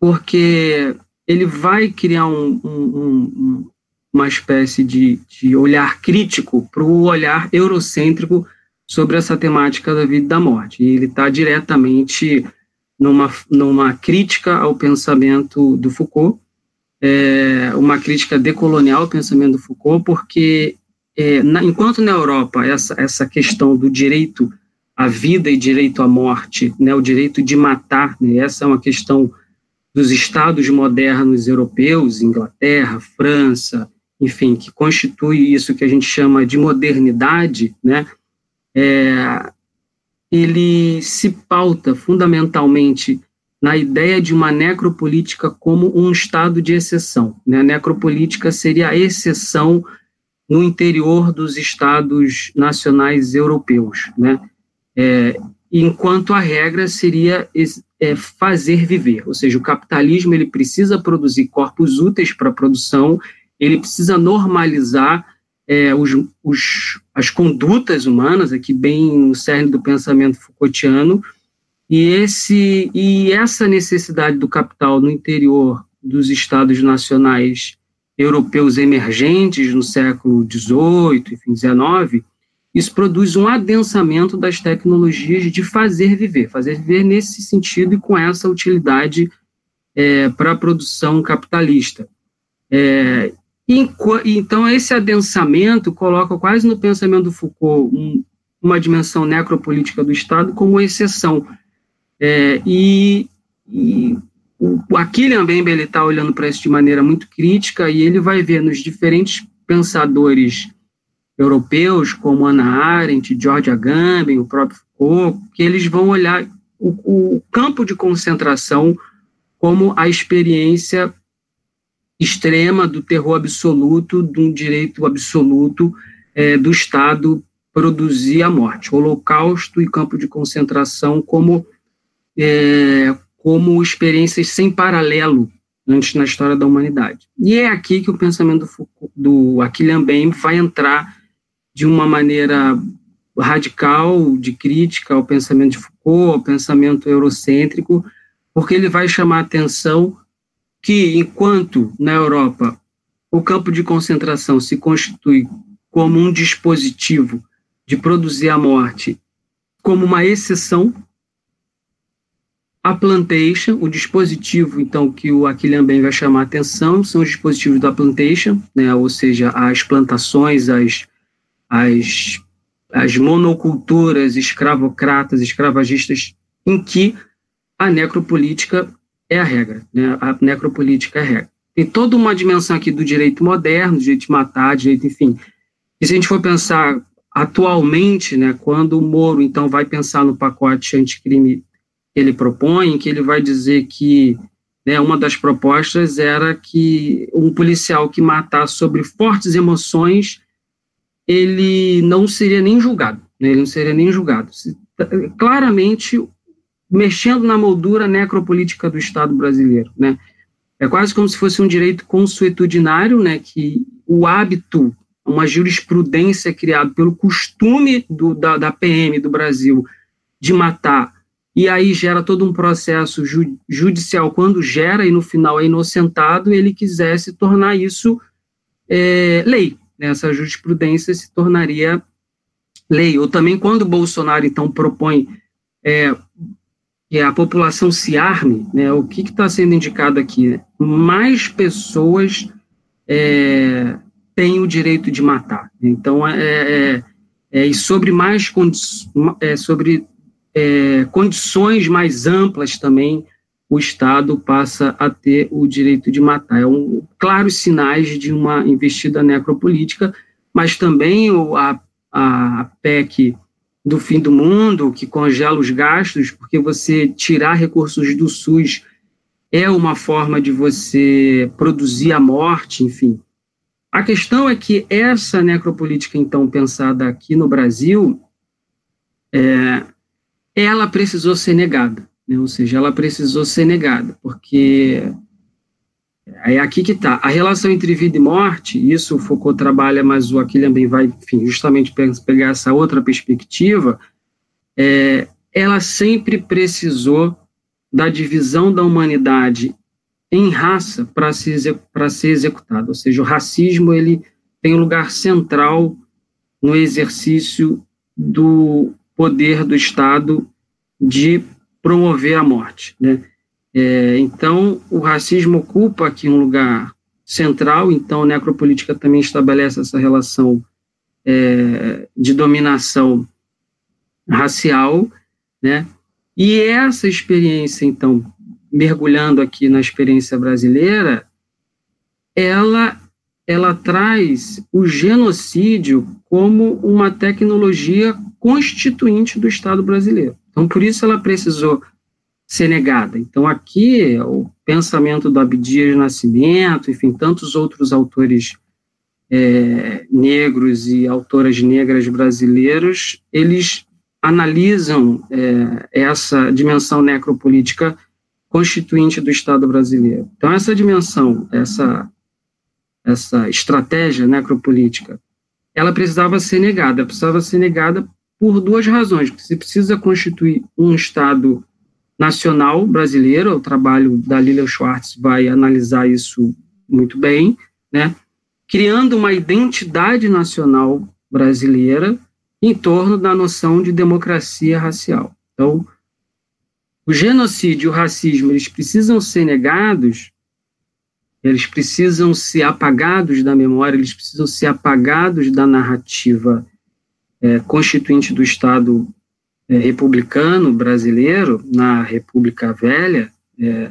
porque ele vai criar um, um, um, uma espécie de, de olhar crítico para o olhar eurocêntrico sobre essa temática da vida e da morte. E ele está diretamente numa, numa crítica ao pensamento do Foucault, é, uma crítica decolonial ao pensamento do Foucault, porque é, na, enquanto na Europa essa, essa questão do direito à vida e direito à morte, né, o direito de matar, né, essa é uma questão dos estados modernos europeus, Inglaterra, França, enfim, que constitui isso que a gente chama de modernidade, né, é, ele se pauta fundamentalmente na ideia de uma necropolítica como um estado de exceção. Né? A necropolítica seria a exceção no interior dos estados nacionais europeus, né? É, enquanto a regra seria é, fazer viver, ou seja, o capitalismo ele precisa produzir corpos úteis para a produção, ele precisa normalizar é, os, os, as condutas humanas, aqui bem no cerne do pensamento Foucaultiano, e, esse, e essa necessidade do capital no interior dos estados nacionais europeus emergentes no século XVIII, enfim, XIX, isso produz um adensamento das tecnologias de fazer viver, fazer viver nesse sentido e com essa utilidade é, para a produção capitalista. É, então, esse adensamento coloca quase no pensamento do Foucault um, uma dimensão necropolítica do Estado como exceção. É, e, e o Aquilian Bembe está olhando para isso de maneira muito crítica e ele vai ver nos diferentes pensadores europeus, como Ana Arendt, George Agamben, o próprio Foucault, que eles vão olhar o, o campo de concentração como a experiência extrema do terror absoluto, de um direito absoluto é, do Estado produzir a morte. Holocausto e campo de concentração como é, como experiências sem paralelo antes na história da humanidade. E é aqui que o pensamento do, do vai entrar de uma maneira radical de crítica ao pensamento de Foucault, ao pensamento eurocêntrico, porque ele vai chamar atenção que, enquanto na Europa o campo de concentração se constitui como um dispositivo de produzir a morte como uma exceção a plantation, o dispositivo, então, que o Aquilian bem vai chamar a atenção, são os dispositivos da plantation, né, ou seja, as plantações, as, as, as monoculturas escravocratas, escravagistas, em que a necropolítica é a regra, né, a necropolítica é a regra. Tem toda uma dimensão aqui do direito moderno, direito de matar, direito, enfim. E se a gente for pensar atualmente, né, quando o Moro, então, vai pensar no pacote anticrime ele propõe, que ele vai dizer que né, uma das propostas era que um policial que matar sobre fortes emoções, ele não seria nem julgado, né, ele não seria nem julgado. Claramente mexendo na moldura necropolítica do Estado brasileiro, né? É quase como se fosse um direito consuetudinário, né, que o hábito, uma jurisprudência criada pelo costume do, da, da PM do Brasil de matar e aí gera todo um processo ju judicial, quando gera e no final é inocentado, ele quisesse tornar isso é, lei. Né? Essa jurisprudência se tornaria lei. Ou também quando Bolsonaro, então, propõe é, que a população se arme, né? o que está sendo indicado aqui? Mais pessoas é, têm o direito de matar. Então, é, é, é e sobre mais é, sobre é, condições mais amplas também, o Estado passa a ter o direito de matar. É um claros sinais de uma investida necropolítica, mas também a, a PEC do fim do mundo, que congela os gastos, porque você tirar recursos do SUS é uma forma de você produzir a morte, enfim. A questão é que essa necropolítica, então, pensada aqui no Brasil, é, ela precisou ser negada, né? ou seja, ela precisou ser negada, porque é aqui que está. A relação entre vida e morte, isso o Foucault trabalha, mas o Aquilian também vai, enfim, justamente pegar essa outra perspectiva, é, ela sempre precisou da divisão da humanidade em raça para ser, ser executada, ou seja, o racismo ele tem um lugar central no exercício do poder do Estado de promover a morte. Né? É, então, o racismo ocupa aqui um lugar central, então a necropolítica também estabelece essa relação é, de dominação racial, né? E essa experiência, então, mergulhando aqui na experiência brasileira, ela ela traz o genocídio como uma tecnologia constituinte do Estado brasileiro. Então, por isso ela precisou ser negada. Então, aqui, o pensamento do Abdias Nascimento, enfim, tantos outros autores é, negros e autoras negras brasileiros, eles analisam é, essa dimensão necropolítica constituinte do Estado brasileiro. Então, essa dimensão, essa, essa estratégia necropolítica, ela precisava ser negada, precisava ser negada por duas razões. Você precisa constituir um Estado nacional brasileiro, o trabalho da Lilian Schwartz vai analisar isso muito bem, né? criando uma identidade nacional brasileira em torno da noção de democracia racial. Então, o genocídio e o racismo, eles precisam ser negados, eles precisam ser apagados da memória, eles precisam ser apagados da narrativa é, constituinte do Estado é, republicano brasileiro, na República Velha, é,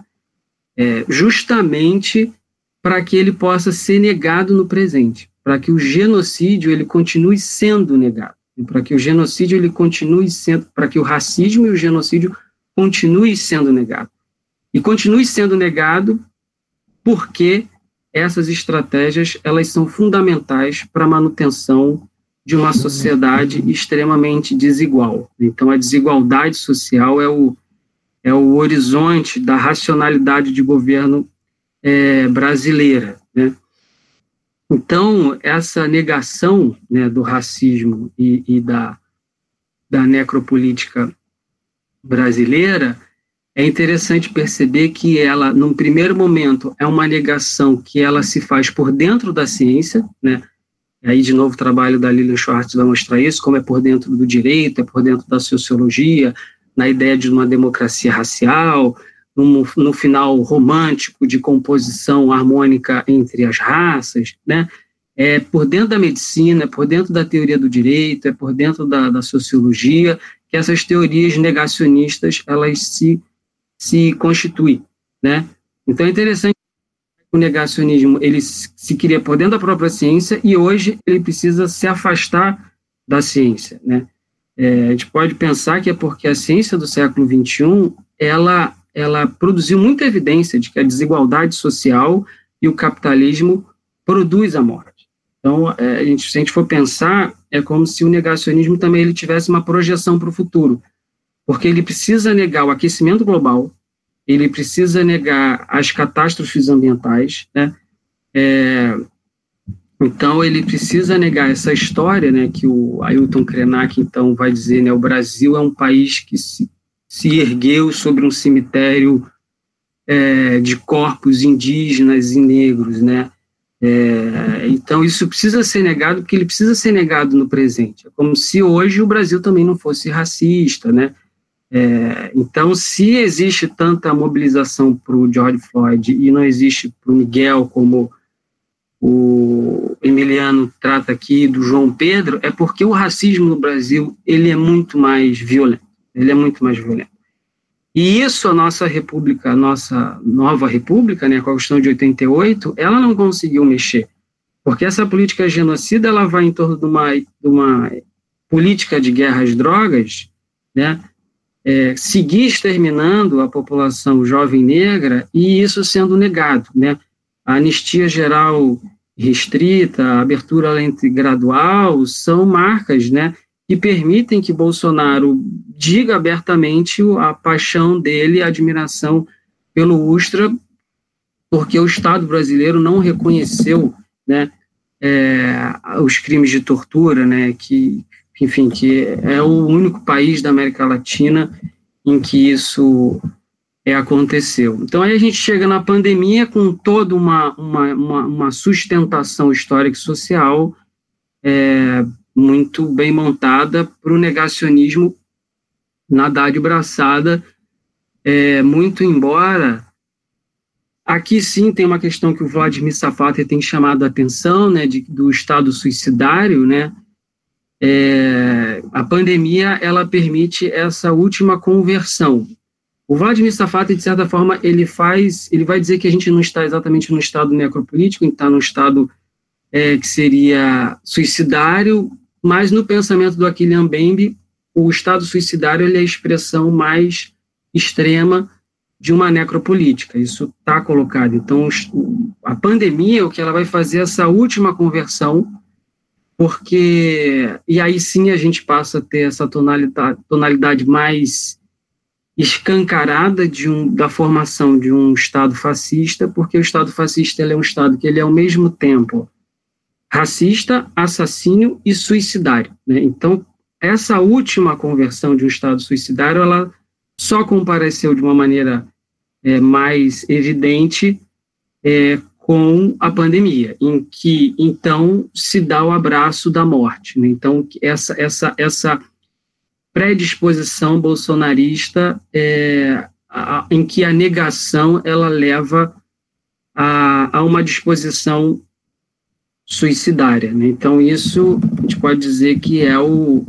é justamente para que ele possa ser negado no presente, para que o genocídio ele continue sendo negado, para que o genocídio ele continue sendo, para que o racismo e o genocídio continue sendo negado. E continue sendo negado porque essas estratégias elas são fundamentais para a manutenção de uma sociedade extremamente desigual. Então, a desigualdade social é o, é o horizonte da racionalidade de governo é, brasileira. Né? Então, essa negação né, do racismo e, e da, da necropolítica brasileira, é interessante perceber que ela, num primeiro momento, é uma negação que ela se faz por dentro da ciência, né? Aí, de novo, o trabalho da Lilian Schwartz vai mostrar isso, como é por dentro do direito, é por dentro da sociologia, na ideia de uma democracia racial, no, no final romântico de composição harmônica entre as raças, né? É por dentro da medicina, é por dentro da teoria do direito, é por dentro da, da sociologia, que essas teorias negacionistas elas se, se constituem, né? Então é interessante o negacionismo ele se cria por dentro da própria ciência e hoje ele precisa se afastar da ciência, né? É, a gente pode pensar que é porque a ciência do século XXI ela ela produziu muita evidência de que a desigualdade social e o capitalismo produz a morte. Então, é, a gente, se a gente for pensar, é como se o negacionismo também ele tivesse uma projeção para o futuro, porque ele precisa negar o aquecimento global, ele precisa negar as catástrofes ambientais, né? É, então ele precisa negar essa história, né, que o Ailton Krenak então vai dizer, né, o Brasil é um país que se, se ergueu sobre um cemitério é, de corpos indígenas e negros, né? É, então, isso precisa ser negado, porque ele precisa ser negado no presente. É como se hoje o Brasil também não fosse racista, né? É, então, se existe tanta mobilização para o George Floyd e não existe para o Miguel, como o Emiliano trata aqui, do João Pedro, é porque o racismo no Brasil ele é muito mais violento. Ele é muito mais violento. E isso a nossa república, a nossa nova república, né, com a Constituição de 88, ela não conseguiu mexer. Porque essa política genocida, ela vai em torno de uma, de uma política de guerra às drogas, né, é, seguir exterminando a população jovem negra e isso sendo negado, né, a anistia geral restrita, a abertura lente gradual, são marcas, né, que permitem que Bolsonaro diga abertamente a paixão dele, a admiração pelo Ustra, porque o Estado brasileiro não reconheceu né, é, os crimes de tortura, né, que, enfim, que é o único país da América Latina em que isso é, aconteceu. Então aí a gente chega na pandemia com toda uma, uma, uma, uma sustentação histórica e social é, muito bem montada para o negacionismo nadar de braçada, é, muito embora aqui sim tem uma questão que o Vladimir Safater tem chamado a atenção, né, de, do estado suicidário, né, é, a pandemia ela permite essa última conversão. O Vladimir Safata, de certa forma, ele faz, ele vai dizer que a gente não está exatamente no estado necropolítico, está no estado é, que seria suicidário, mas no pensamento do Achille Mbembe, o estado suicidário é a expressão mais extrema de uma necropolítica. Isso está colocado. Então, a pandemia, o que ela vai fazer é essa última conversão, porque e aí sim a gente passa a ter essa tonalidade, tonalidade mais escancarada de um, da formação de um Estado fascista, porque o Estado fascista é um Estado que ele é ao mesmo tempo racista, assassino e suicidário. Né? Então, essa última conversão de um Estado suicidário, ela só compareceu de uma maneira é, mais evidente é, com a pandemia, em que então se dá o abraço da morte. Né? Então essa essa essa predisposição bolsonarista é, a, em que a negação ela leva a, a uma disposição suicidária. Né? Então isso a gente pode dizer que é o,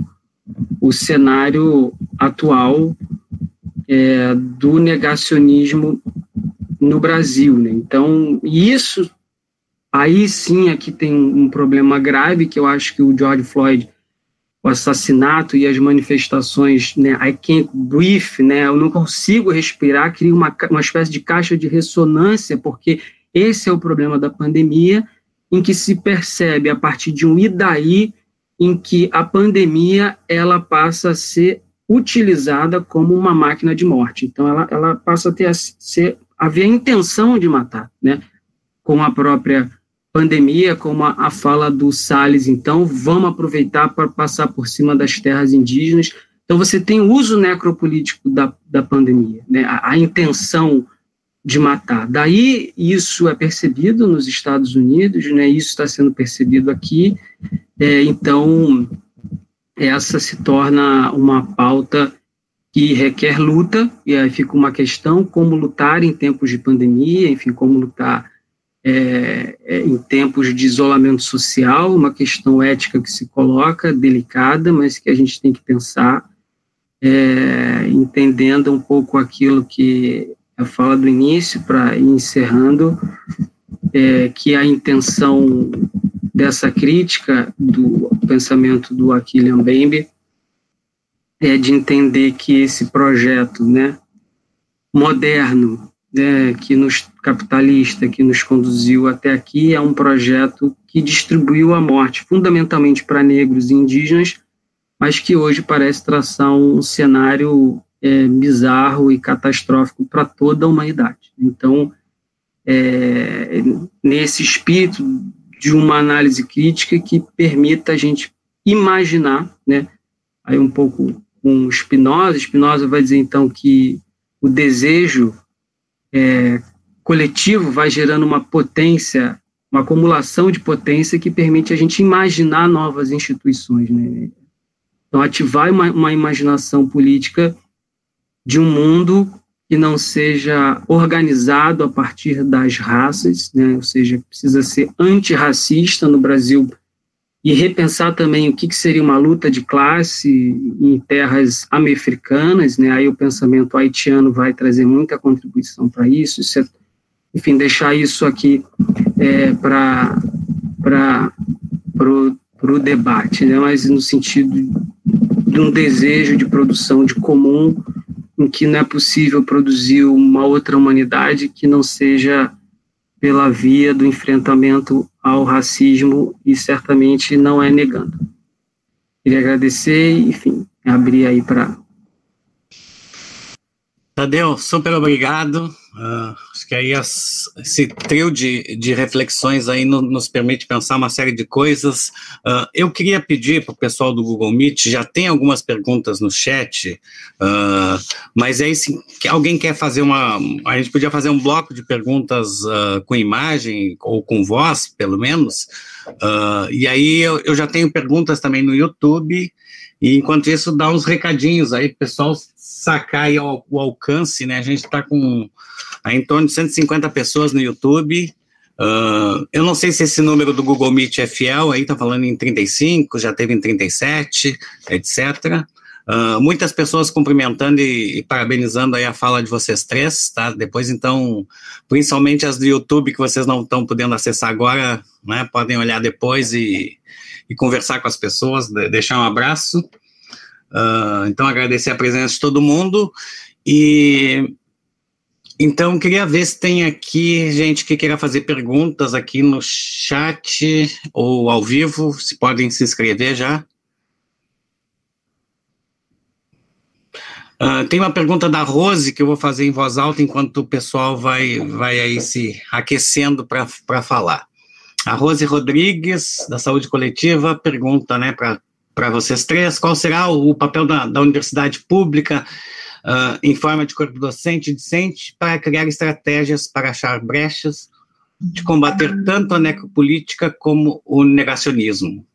o cenário atual é, do negacionismo no Brasil. Né? Então, isso, aí sim, aqui tem um problema grave, que eu acho que o George Floyd, o assassinato e as manifestações, né, I can't breathe, né, eu não consigo respirar, cria uma, uma espécie de caixa de ressonância, porque esse é o problema da pandemia, em que se percebe a partir de um e daí, em que a pandemia ela passa a ser utilizada como uma máquina de morte. Então, ela, ela passa a ter a ser havia intenção de matar, né? Com a própria pandemia, como a, a fala do Salles, então, vamos aproveitar para passar por cima das terras indígenas. Então, você tem o uso necropolítico da, da pandemia, né? a, a intenção de matar. Daí isso é percebido nos Estados Unidos, né? Isso está sendo percebido aqui. É, então essa se torna uma pauta que requer luta, e aí fica uma questão como lutar em tempos de pandemia, enfim, como lutar é, é, em tempos de isolamento social, uma questão ética que se coloca, delicada, mas que a gente tem que pensar, é, entendendo um pouco aquilo que a fala do início, para ir encerrando, é, que a intenção dessa crítica do pensamento do Achille Mbembe é de entender que esse projeto, né, moderno, né, que nos capitalista que nos conduziu até aqui é um projeto que distribuiu a morte fundamentalmente para negros e indígenas, mas que hoje parece traçar um cenário é, bizarro e catastrófico para toda a humanidade. Então, é, nesse espírito de uma análise crítica que permita a gente imaginar, né, aí um pouco com Spinoza. Spinoza vai dizer então que o desejo é, coletivo vai gerando uma potência, uma acumulação de potência que permite a gente imaginar novas instituições. Né? Então, ativar uma, uma imaginação política de um mundo que não seja organizado a partir das raças, né? ou seja, precisa ser antirracista no Brasil e repensar também o que, que seria uma luta de classe em terras americanas, né? Aí o pensamento haitiano vai trazer muita contribuição para isso, isso é, enfim, deixar isso aqui é, para para o debate, né? Mas no sentido de um desejo de produção de comum em que não é possível produzir uma outra humanidade que não seja pela via do enfrentamento ao racismo e certamente não é negando. Queria agradecer enfim, abrir aí para. Tadeu, super obrigado. Uh, acho que aí as, esse trio de, de reflexões aí no, nos permite pensar uma série de coisas. Uh, eu queria pedir para o pessoal do Google Meet, já tem algumas perguntas no chat, uh, mas aí se alguém quer fazer uma, a gente podia fazer um bloco de perguntas com imagem ou com voz, pelo menos, e aí eu, eu já tenho perguntas também no YouTube, e enquanto isso dá uns recadinhos aí, pessoal sacar aí o, o alcance, né, a gente está com em torno de 150 pessoas no YouTube. Uh, eu não sei se esse número do Google Meet é fiel, aí está falando em 35, já teve em 37, etc. Uh, muitas pessoas cumprimentando e, e, parabenizando aí a fala de vocês três, tá? Depois, então, principalmente as do YouTube que vocês não estão podendo acessar agora, né? Podem olhar depois e, e conversar com as pessoas, de, deixar um abraço. Uh, então, agradecer a presença de todo mundo e então, queria ver se tem aqui gente que queira fazer perguntas aqui no chat ou ao vivo, se podem se inscrever já. Uh, tem uma pergunta da Rose que eu vou fazer em voz alta enquanto o pessoal vai, vai aí se aquecendo para falar. A Rose Rodrigues, da Saúde Coletiva, pergunta né, para vocês três qual será o, o papel da, da universidade pública uh, em forma de corpo docente e discente para criar estratégias para achar brechas de combater tanto a necropolítica como o negacionismo.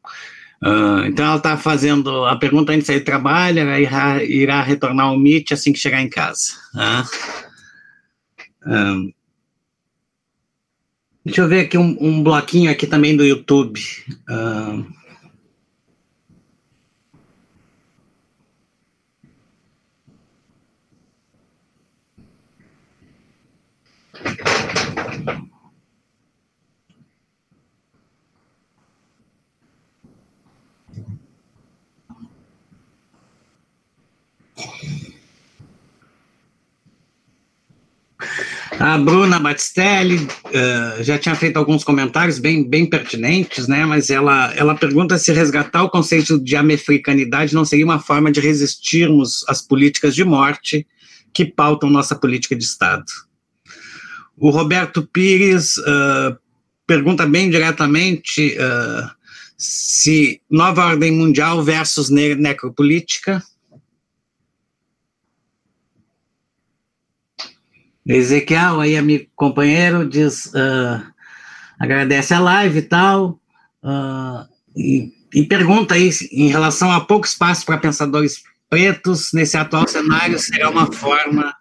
Uh, então ela está fazendo a pergunta antes de sair do trabalho, ela irá, irá retornar ao MIT assim que chegar em casa. Uh, deixa eu ver aqui um, um, bloquinho aqui também do YouTube. Uh, A Bruna Batistelli uh, já tinha feito alguns comentários bem, bem pertinentes, né? Mas ela, ela pergunta se resgatar o conceito de americanidade não seria uma forma de resistirmos às políticas de morte que pautam nossa política de Estado. O Roberto Pires uh, pergunta bem diretamente uh, se nova ordem mundial versus ne necropolítica. Ezequiel, aí amigo companheiro, diz, uh, agradece a live e tal, e, e pergunta aí em relação a pouco espaço para pensadores pretos nesse atual cenário será uma forma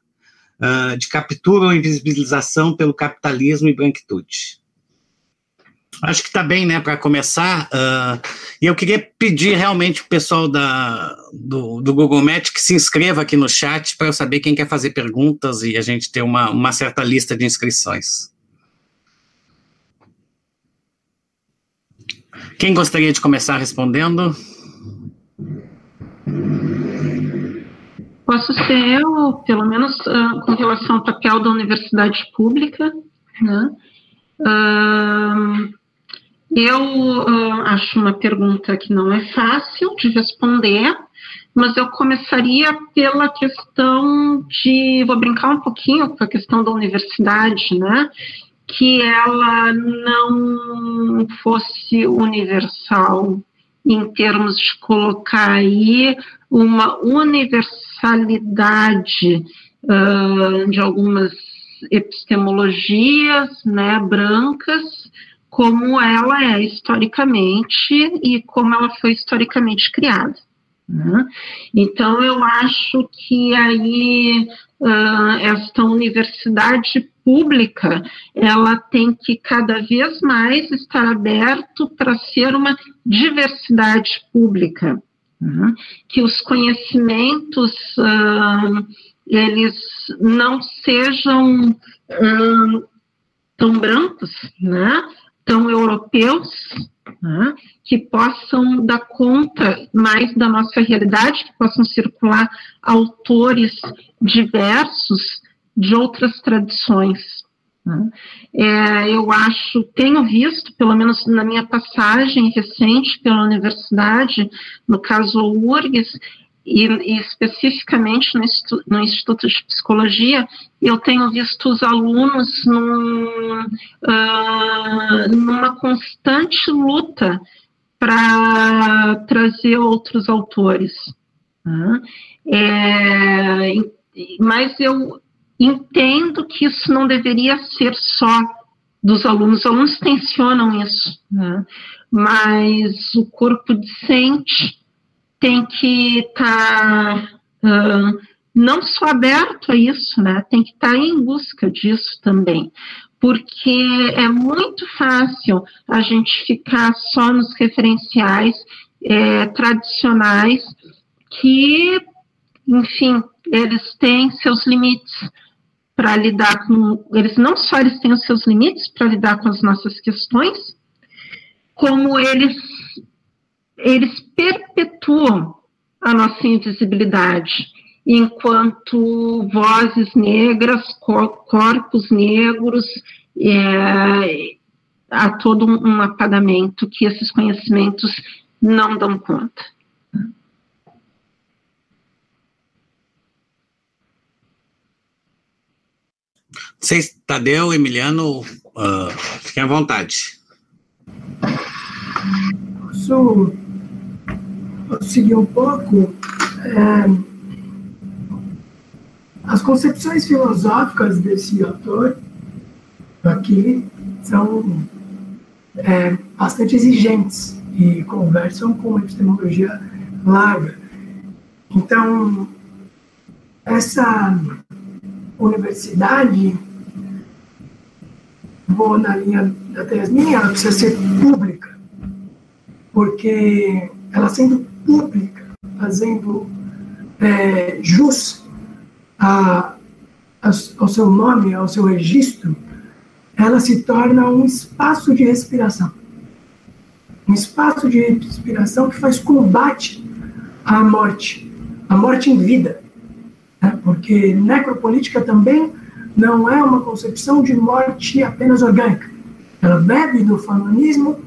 uh, de captura ou invisibilização pelo capitalismo e branquitude. Acho que está bem, né, para começar. Uh, e eu queria pedir realmente o pessoal da, do, do Google Meet que se inscreva aqui no chat para eu saber quem quer fazer perguntas e a gente ter uma, uma certa lista de inscrições. Quem gostaria de começar respondendo? Posso ser eu, pelo menos uh, com relação ao papel da universidade pública, né? Uh, eu uh, acho uma pergunta que não é fácil de responder, mas eu começaria pela questão de, vou brincar um pouquinho com a questão da universidade, né? Que ela não fosse universal em termos de colocar aí uma universalidade uh, de algumas epistemologias né, brancas, como ela é historicamente e como ela foi historicamente criada. Né? Então, eu acho que aí uh, esta universidade pública ela tem que cada vez mais estar aberto para ser uma diversidade pública, né? que os conhecimentos uh, eles não sejam uh, tão brancos, né? Tão europeus, né? que possam dar conta mais da nossa realidade, que possam circular autores diversos de outras tradições. Né? É, eu acho, tenho visto, pelo menos na minha passagem recente pela universidade, no caso URGS, e, e especificamente no, Instituto, no Instituto de Psicologia, eu tenho visto os alunos num, uh, numa constante luta para trazer outros autores. Né? É, mas eu entendo que isso não deveria ser só dos alunos, os alunos tensionam isso, né? mas o corpo docente tem que estar tá, uh, não só aberto a isso, né? tem que estar tá em busca disso também, porque é muito fácil a gente ficar só nos referenciais é, tradicionais que, enfim, eles têm seus limites para lidar com eles não só eles têm os seus limites para lidar com as nossas questões, como eles eles perpetuam a nossa invisibilidade enquanto vozes negras, corpos negros, é, há todo um apagamento que esses conhecimentos não dão conta. Vocês, Tadeu, Emiliano, uh, fiquem à vontade. Posso seguir um pouco? É, as concepções filosóficas desse autor aqui são é, bastante exigentes e conversam com uma epistemologia larga. Então, essa universidade, vou na linha da Yasmin, ela precisa ser pública, porque ela sendo pública, fazendo é, jus a, a, ao seu nome, ao seu registro, ela se torna um espaço de respiração. Um espaço de respiração que faz combate à morte, à morte em vida. Né? Porque necropolítica também não é uma concepção de morte apenas orgânica. Ela bebe do fanonismo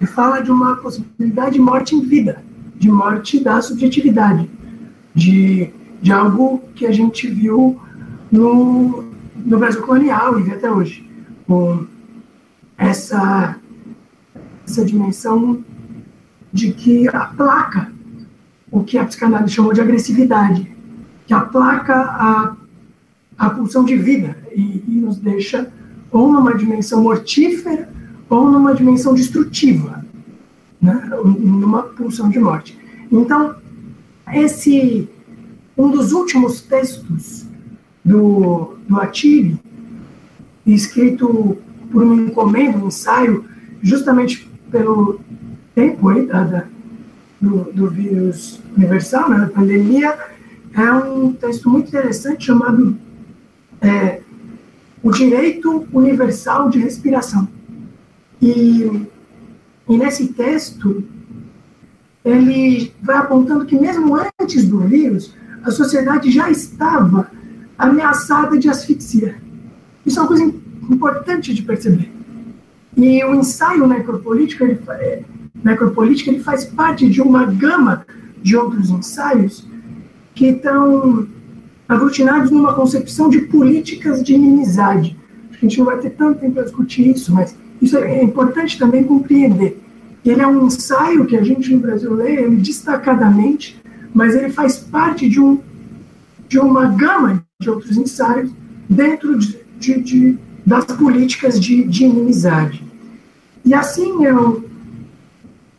e fala de uma possibilidade de morte em vida, de morte da subjetividade, de de algo que a gente viu no, no Brasil colonial e vê até hoje. Com essa, essa dimensão de que aplaca o que a psicanálise chamou de agressividade, que aplaca a, a pulsão de vida e, e nos deixa ou numa dimensão mortífera ou numa dimensão destrutiva, né? numa pulsão de morte. Então, esse um dos últimos textos do, do Atiri, escrito por um encomenda, um ensaio, justamente pelo tempo aí da, da do, do, vírus universal, né, da pandemia, é um texto muito interessante chamado é, O Direito Universal de Respiração. E, e nesse texto, ele vai apontando que mesmo antes do vírus, a sociedade já estava ameaçada de asfixia. Isso é uma coisa importante de perceber. E o ensaio necropolítico ele, é, necropolítico, ele faz parte de uma gama de outros ensaios que estão aglutinados numa concepção de políticas de inimizade. A gente não vai ter tanto tempo para discutir isso, mas isso é importante também compreender. Ele é um ensaio que a gente no Brasil lê, ele destacadamente mas ele faz parte de, um, de uma gama de outros ensaios dentro de, de, de das políticas de, de inimizade. E assim eu,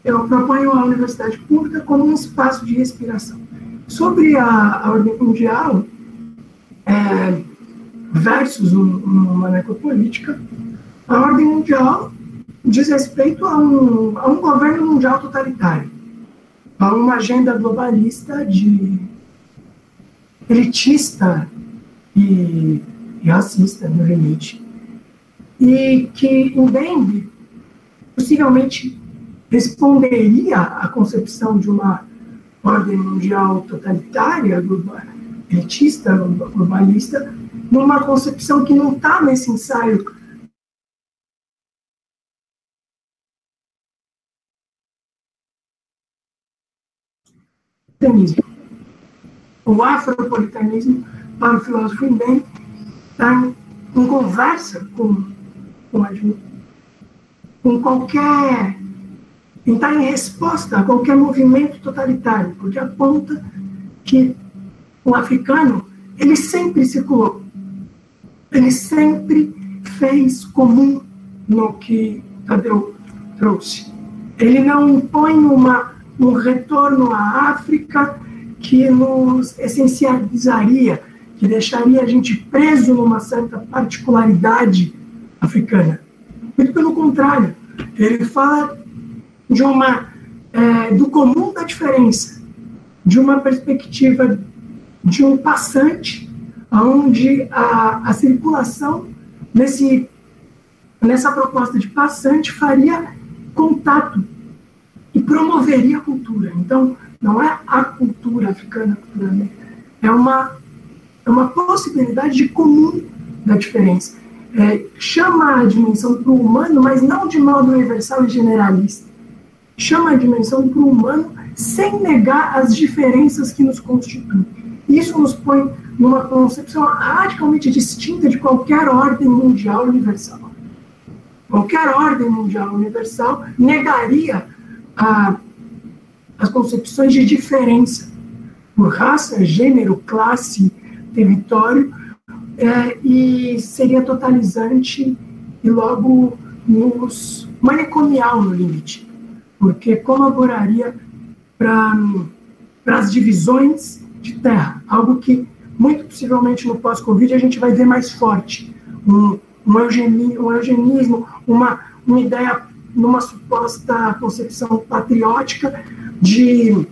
eu proponho a universidade pública como um espaço de respiração. Sobre a, a ordem mundial é, versus um, uma necropolítica, a ordem mundial diz respeito a um, a um governo mundial totalitário a uma agenda globalista de elitista e, racista, no limite, e que Mbembe possivelmente responderia à concepção de uma ordem mundial totalitária, elitista, globalista, numa concepção que não está nesse ensaio afropolitanismo. O afropolitanismo, para o filósofo Mbem, está em conversa com, com, com qualquer. está em resposta a qualquer movimento totalitário, porque aponta que o africano ele sempre circulou, ele sempre fez comum no que Tadeu trouxe. Ele não impõe uma um retorno à África que nos essencializaria, que deixaria a gente preso numa certa particularidade africana. Muito pelo contrário, ele fala de uma é, do comum da diferença, de uma perspectiva de um passante, onde a, a circulação nesse, nessa proposta de passante faria contato e promoveria a cultura. Então, não é a cultura africana, é uma, é uma possibilidade de comum da diferença. É, chama a dimensão para o humano, mas não de modo universal e generalista. Chama a dimensão para o humano sem negar as diferenças que nos constituem. Isso nos põe numa concepção radicalmente distinta de qualquer ordem mundial universal. Qualquer ordem mundial universal negaria a, as concepções de diferença. Por raça, gênero, classe, território, é, e seria totalizante e logo nos manicomial no limite, porque colaboraria para as divisões de terra, algo que muito possivelmente no pós-Covid a gente vai ver mais forte, um, um, um eugenismo, uma, uma ideia numa suposta concepção patriótica de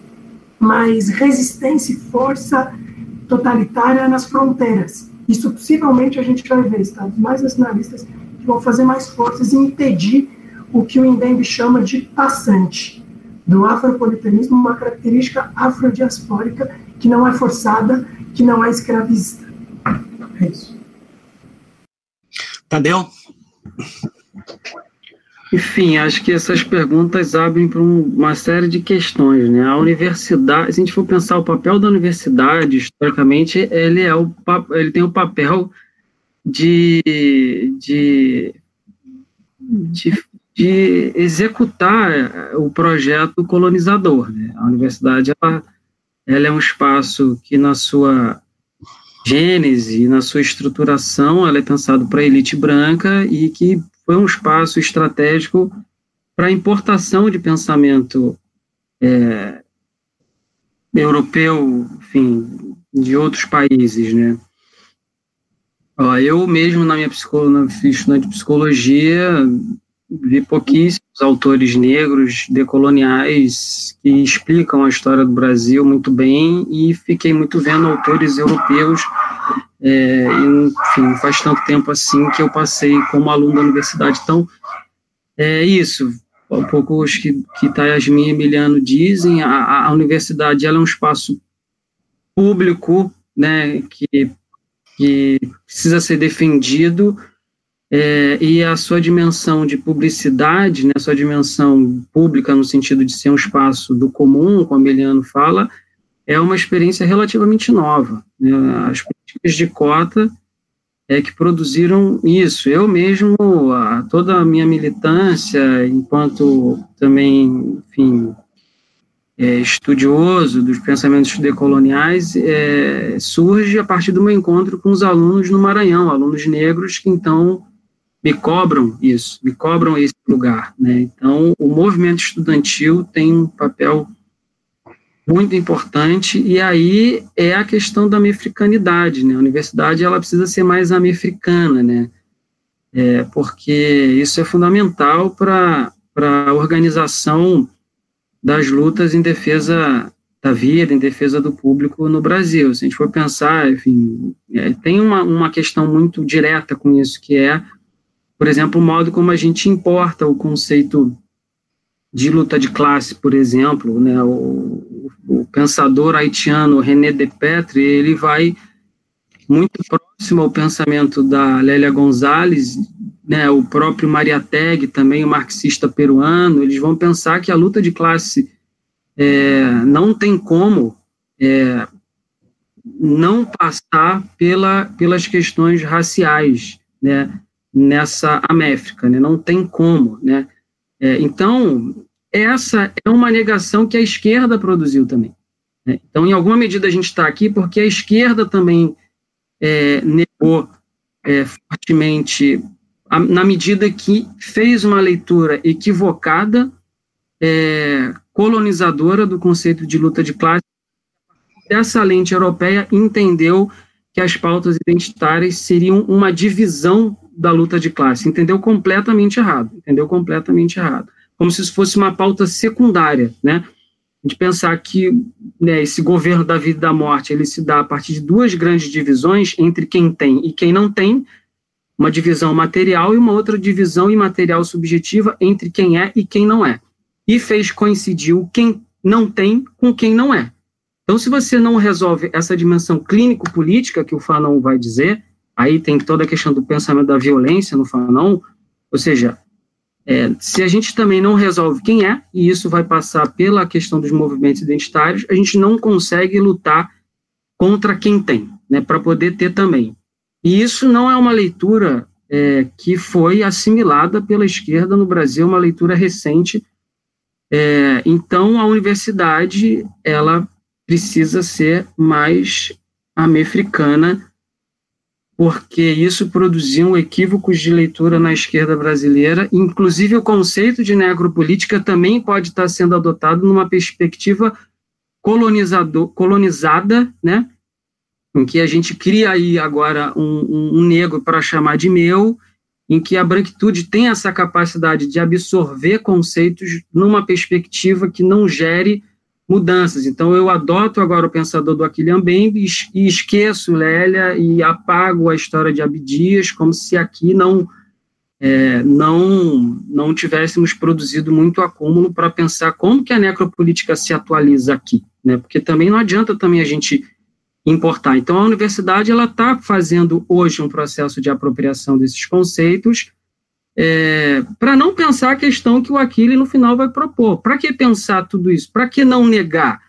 mais resistência e força totalitária nas fronteiras. Isso possivelmente a gente vai ver estados mais nacionalistas que vão fazer mais forças e impedir o que o Indembe chama de passante. Do afropolitanismo, uma característica afrodiaspórica que não é forçada, que não é escravista. É isso. Tadeu? Enfim, acho que essas perguntas abrem para um, uma série de questões, né? A universidade, se a gente for pensar o papel da universidade, historicamente, ele, é o, ele tem o papel de, de, de, de executar o projeto colonizador. Né? A universidade, ela, ela é um espaço que, na sua gênese, na sua estruturação, ela é pensado para a elite branca e que foi um espaço estratégico para a importação de pensamento é, europeu, enfim, de outros países, né? Eu mesmo, na minha psicologia, de psicologia, vi pouquíssimos autores negros decoloniais que explicam a história do Brasil muito bem e fiquei muito vendo autores europeus é, enfim, faz tanto tempo assim que eu passei como aluno da universidade. Então, é isso. Um pouco os que, que Tayasmin e Emiliano dizem, a, a universidade ela é um espaço público, né, que, que precisa ser defendido, é, e a sua dimensão de publicidade, né, sua dimensão pública no sentido de ser um espaço do comum, como Emiliano fala, é uma experiência relativamente nova. Né? As políticas de cota é que produziram isso. Eu mesmo, a, toda a minha militância, enquanto também, enfim, é, estudioso dos pensamentos decoloniais, é, surge a partir do meu encontro com os alunos no Maranhão, alunos negros que então me cobram isso, me cobram esse lugar. Né? Então, o movimento estudantil tem um papel muito importante, e aí é a questão da americanidade, né? A universidade, ela precisa ser mais americana, né? É, porque isso é fundamental para a organização das lutas em defesa da vida, em defesa do público no Brasil. Se a gente for pensar, enfim, é, tem uma, uma questão muito direta com isso, que é, por exemplo, o modo como a gente importa o conceito de luta de classe, por exemplo, né, o, o pensador haitiano René Despetre, ele vai muito próximo ao pensamento da Lélia Gonzalez, né, o próprio Mariátegui, também o marxista peruano, eles vão pensar que a luta de classe é, não tem como é, não passar pela, pelas questões raciais, né, nessa Améfrica, né, não tem como, né, é, então, essa é uma negação que a esquerda produziu também. Né? Então, em alguma medida, a gente está aqui porque a esquerda também é, negou é, fortemente, a, na medida que fez uma leitura equivocada, é, colonizadora do conceito de luta de classe. Essa lente europeia entendeu que as pautas identitárias seriam uma divisão da luta de classe. Entendeu completamente errado. Entendeu completamente errado. Como se isso fosse uma pauta secundária, né? De pensar que né, esse governo da vida e da morte ele se dá a partir de duas grandes divisões entre quem tem e quem não tem, uma divisão material e uma outra divisão imaterial subjetiva entre quem é e quem não é. E fez coincidir o quem não tem com quem não é. Então, se você não resolve essa dimensão clínico-política que o Fanon vai dizer, aí tem toda a questão do pensamento da violência no Fanon, ou seja, é, se a gente também não resolve quem é, e isso vai passar pela questão dos movimentos identitários, a gente não consegue lutar contra quem tem, né, para poder ter também. E isso não é uma leitura é, que foi assimilada pela esquerda no Brasil, uma leitura recente. É, então, a universidade, ela precisa ser mais americana, porque isso produziu equívocos de leitura na esquerda brasileira, inclusive o conceito de necropolítica também pode estar sendo adotado numa perspectiva colonizador, colonizada, né, em que a gente cria aí agora um, um, um negro para chamar de meu, em que a branquitude tem essa capacidade de absorver conceitos numa perspectiva que não gere mudanças. Então, eu adoto agora o pensador do Aquilian Bembe e esqueço Lélia e apago a história de Abdias, como se aqui não é, não não tivéssemos produzido muito acúmulo para pensar como que a necropolítica se atualiza aqui, né? Porque também não adianta também a gente importar. Então, a universidade ela está fazendo hoje um processo de apropriação desses conceitos é, para não pensar a questão que o Aquile no final vai propor. Para que pensar tudo isso? Para que não negar?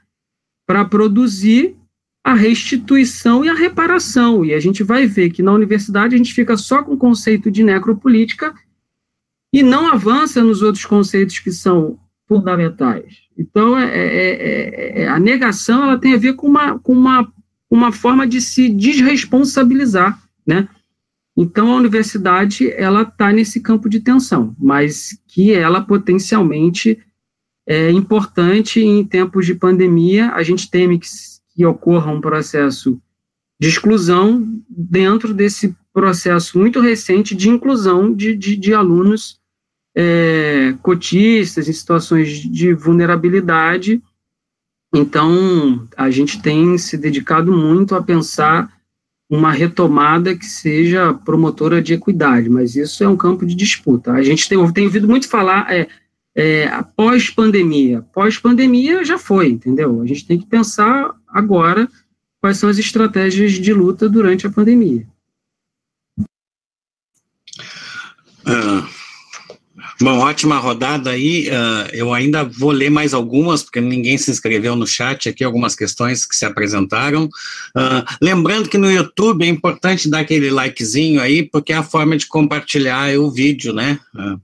Para produzir a restituição e a reparação. E a gente vai ver que na universidade a gente fica só com o conceito de necropolítica e não avança nos outros conceitos que são fundamentais. Então, é, é, é, a negação ela tem a ver com uma, com uma, uma forma de se desresponsabilizar, né? Então, a universidade ela está nesse campo de tensão, mas que ela potencialmente é importante em tempos de pandemia. A gente teme que, que ocorra um processo de exclusão dentro desse processo muito recente de inclusão de, de, de alunos é, cotistas em situações de vulnerabilidade. Então, a gente tem se dedicado muito a pensar uma retomada que seja promotora de equidade, mas isso é um campo de disputa. A gente tem, tem ouvido muito falar é, é, pós-pandemia. Pós-pandemia já foi, entendeu? A gente tem que pensar agora quais são as estratégias de luta durante a pandemia. Uh, Bom, ótima rodada aí. Uh, eu ainda vou ler mais algumas, porque ninguém se inscreveu no chat aqui, algumas questões que se apresentaram. Uh, lembrando que no YouTube é importante dar aquele likezinho aí, porque é a forma de compartilhar o vídeo, né? Uh,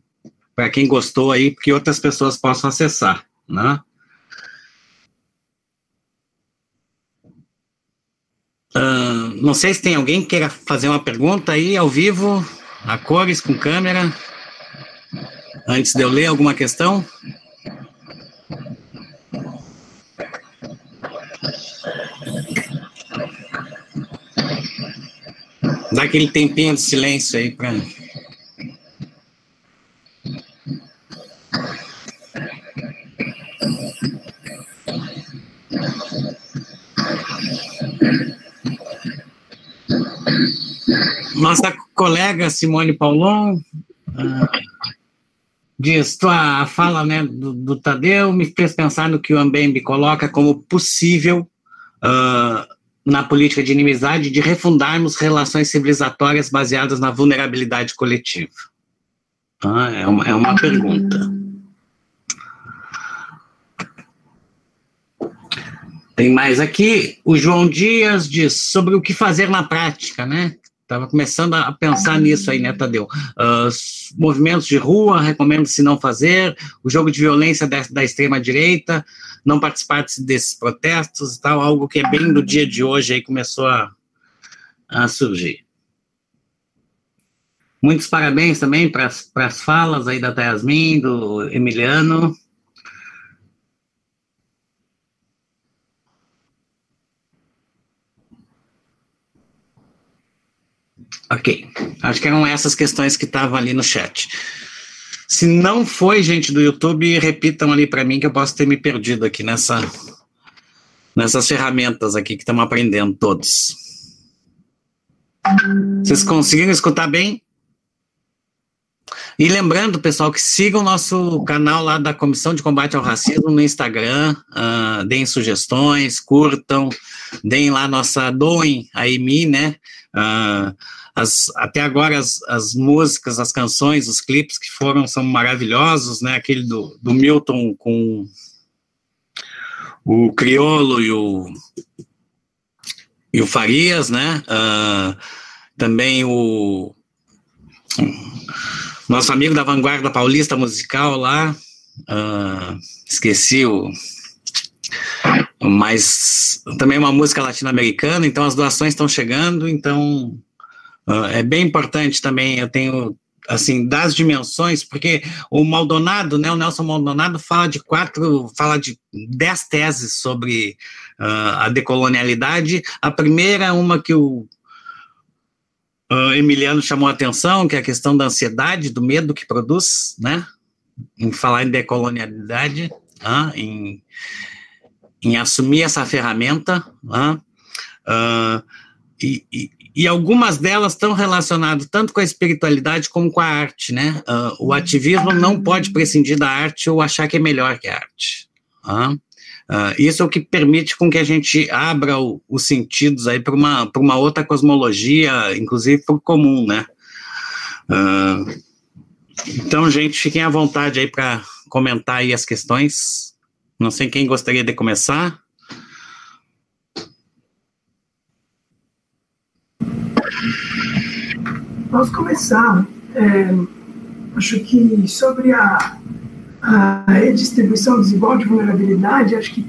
Para quem gostou aí, porque outras pessoas possam acessar, né? não sei se tem alguém que queira fazer uma pergunta aí ao vivo, a cores, com câmera. Antes de eu ler alguma questão? Dá aquele tempinho de silêncio aí para. Nossa colega Simone Paulon. Ah, diz, tua fala né, do, do, Tadeu me fez pensar no que o Ambembe coloca como possível uh, na política de inimizade de refundarmos relações civilizatórias baseadas na vulnerabilidade coletiva. Ah, é, uma, é uma pergunta. Tem mais aqui, o João Dias diz sobre o que fazer na prática, né? Estava começando a pensar nisso aí, né, Tadeu? Uh, movimentos de rua, recomendo se não fazer, o jogo de violência da, da extrema-direita, não participar desses protestos e tal, algo que é bem do dia de hoje aí começou a, a surgir. Muitos parabéns também para as falas aí da Yasmin, do Emiliano. Ok. Acho que eram essas questões que estavam ali no chat. Se não foi, gente do YouTube, repitam ali para mim que eu posso ter me perdido aqui nessa, nessas ferramentas aqui que estamos aprendendo todos. Vocês conseguiram escutar bem? E lembrando, pessoal, que sigam o nosso canal lá da Comissão de Combate ao Racismo no Instagram, uh, deem sugestões, curtam, deem lá nossa, doem a EMI, né? Uh, as, até agora as, as músicas, as canções, os clipes que foram são maravilhosos, né? Aquele do, do Milton com o Criolo e o, e o Farias, né? Uh, também o nosso amigo da Vanguarda Paulista Musical lá, uh, esqueci o. Mas também uma música latino-americana, então as doações estão chegando, então uh, é bem importante também. Eu tenho assim, das dimensões, porque o Maldonado, né, o Nelson Maldonado fala de quatro, fala de dez teses sobre uh, a decolonialidade. A primeira, uma que o uh, Emiliano chamou a atenção, que é a questão da ansiedade, do medo que produz, né? Em falar em decolonialidade, uh, em, em assumir essa ferramenta, uh, e, e, algumas delas estão relacionadas tanto com a espiritualidade como com a arte, né? Uh, o ativismo não pode prescindir da arte ou achar que é melhor que a arte. Uh, isso é o que permite com que a gente abra o, os sentidos aí para uma, uma outra cosmologia, inclusive para o comum, né? Uh, então, gente, fiquem à vontade aí para comentar aí as questões. Não sei quem gostaria de começar. Posso começar. É, acho que sobre a a redistribuição desigual de vulnerabilidade, acho que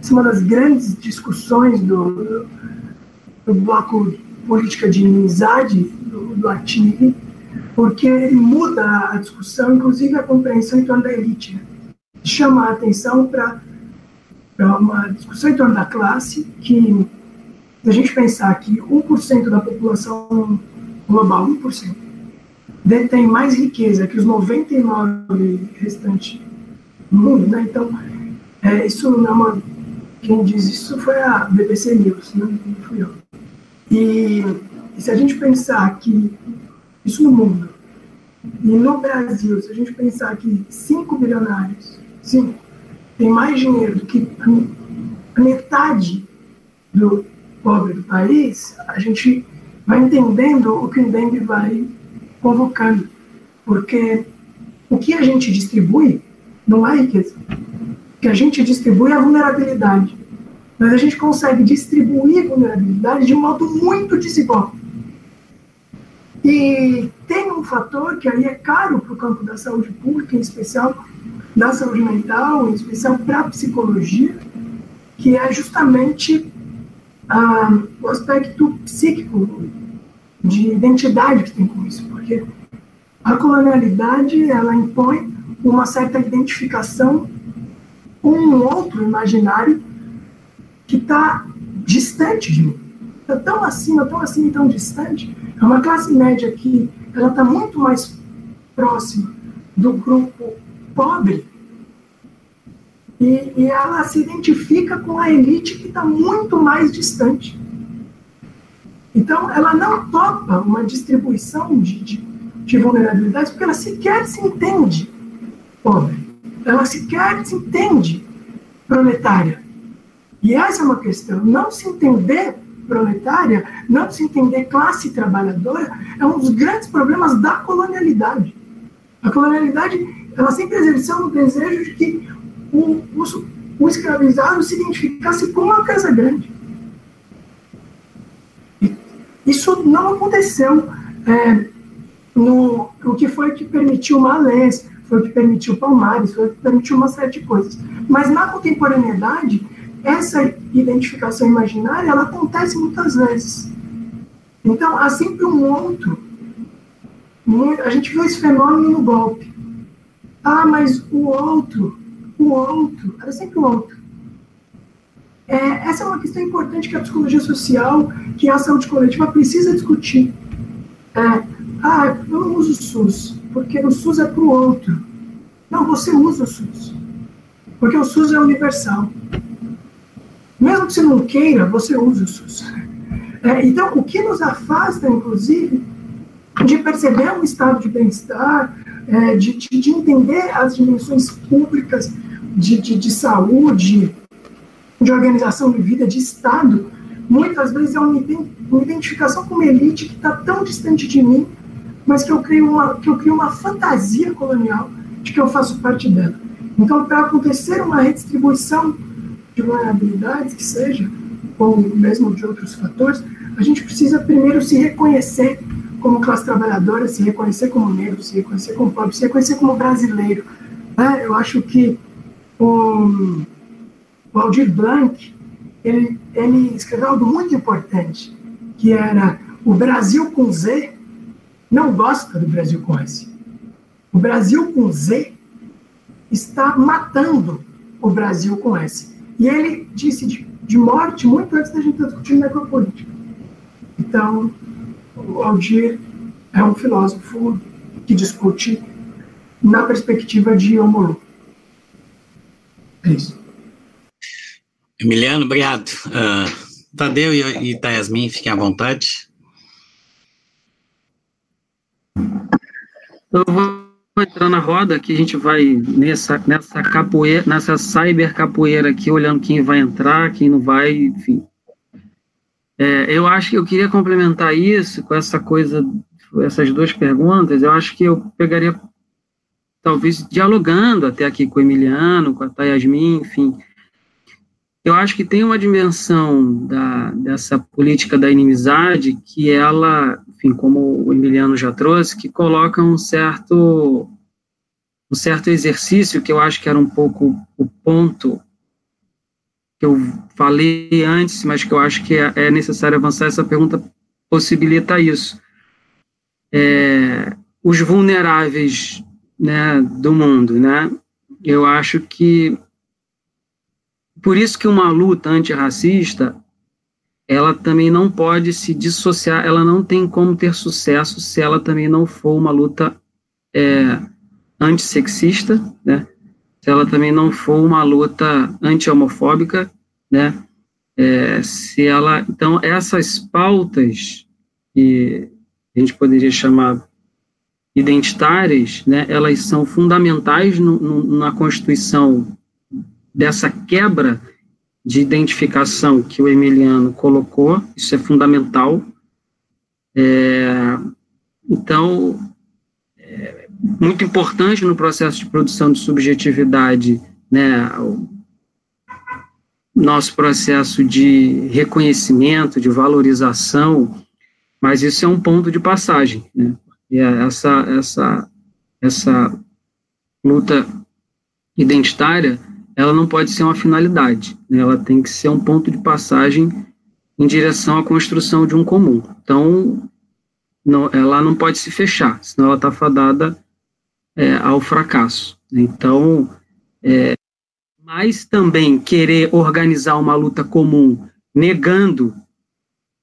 essa é uma das grandes discussões do, do bloco política de inimizade do, do porque ele muda a discussão, inclusive a compreensão em torno da elite. Né? Chama a atenção para uma discussão em torno da classe, que se a gente pensar que 1% da população global, 1%, detém mais riqueza que os 99 restantes do mundo, né? Então, é, isso não é uma... Quem diz isso foi a BBC News, né? não fui eu. E, e se a gente pensar que isso no mundo, e no Brasil, se a gente pensar que 5 bilionários, 5, tem mais dinheiro do que a metade do pobre do país, a gente vai entendendo o que o Ndembe vai convocando, porque o que a gente distribui não é riqueza. O que a gente distribui é a vulnerabilidade. Mas a gente consegue distribuir vulnerabilidade de um modo muito desigual. E tem um fator que aí é caro para o campo da saúde pública, em especial da saúde mental, em especial para a psicologia, que é justamente ah, o aspecto psíquico de identidade que tem com isso, porque a colonialidade ela impõe uma certa identificação com um outro imaginário que está distante de mim. Está tão acima, tão acima e tão distante. É uma classe média que ela está muito mais próxima do grupo pobre e, e ela se identifica com a elite que está muito mais distante. Então, ela não topa uma distribuição de, de, de vulnerabilidades porque ela sequer se entende pobre. Ela sequer se entende proletária. E essa é uma questão. Não se entender proletária, não se entender classe trabalhadora, é um dos grandes problemas da colonialidade. A colonialidade, ela sempre exerceu o desejo de que o, o, o escravizado se identificasse com uma casa grande. Isso não aconteceu. É, no, o que foi que permitiu Malés, foi o que permitiu Palmares, foi o que permitiu uma série de coisas. Mas na contemporaneidade, essa identificação imaginária, ela acontece muitas vezes. Então, há sempre um outro. A gente viu esse fenômeno no golpe. Ah, mas o outro, o outro, era sempre o outro. É, essa é uma questão importante que a psicologia social, que a saúde coletiva precisa discutir. é, ah, eu não uso o SUS, porque o SUS é para o outro. Não, você usa o SUS, porque o SUS é universal. Mesmo que você não queira, você usa o SUS. É, então, o que nos afasta, inclusive, de perceber um estado de bem-estar, é, de, de, de, entender as dimensões públicas de, de, de saúde, de organização de vida, de Estado, muitas vezes é uma, identificação com uma elite que está tão distante de mim, mas que eu crio uma, que eu crio uma fantasia colonial de que eu faço parte dela. Então, para acontecer uma redistribuição de vulnerabilidades, que seja, ou mesmo de outros fatores, a gente precisa primeiro se reconhecer como classe trabalhadora, se reconhecer como negro, se reconhecer como pobre, se reconhecer como brasileiro. Né? Eu acho que o, o Aldir Blanc, ele, ele escreveu algo muito importante, que era o Brasil com Z não gosta do Brasil com S. O Brasil com Z está matando o Brasil com S. E ele disse de, de morte muito antes da gente discutindo necropolítica. Então, o Aldir é um filósofo que discute na perspectiva de Omolu. Emiliano, obrigado. Uh, Tadeu e, e Tayasmin, fiquem à vontade. Eu vou entrar na roda que a gente vai nessa, nessa capoeira, nessa cyber capoeira aqui, olhando quem vai entrar, quem não vai, enfim. É, eu acho que eu queria complementar isso com essa coisa, essas duas perguntas. Eu acho que eu pegaria, talvez, dialogando até aqui com o Emiliano, com a Tayasmin, enfim. Eu acho que tem uma dimensão da, dessa política da inimizade que ela, enfim, como o Emiliano já trouxe, que coloca um certo um certo exercício que eu acho que era um pouco o ponto que eu falei antes, mas que eu acho que é, é necessário avançar, essa pergunta possibilita isso. É, os vulneráveis né, do mundo, né? Eu acho que por isso que uma luta antirracista, ela também não pode se dissociar, ela não tem como ter sucesso se ela também não for uma luta é, antissexista, né? se ela também não for uma luta anti-homofóbica, né? É, se ela, então, essas pautas que a gente poderia chamar identitárias, né, elas são fundamentais no, no, na constituição dessa quebra de identificação que o Emiliano colocou, isso é fundamental. É, então, muito importante no processo de produção de subjetividade, né, o nosso processo de reconhecimento, de valorização, mas isso é um ponto de passagem, né, e é essa, essa, essa luta identitária, ela não pode ser uma finalidade, né, ela tem que ser um ponto de passagem em direção à construção de um comum. Então, não, ela não pode se fechar, senão ela está fadada é, ao fracasso. Então, é, mas também querer organizar uma luta comum negando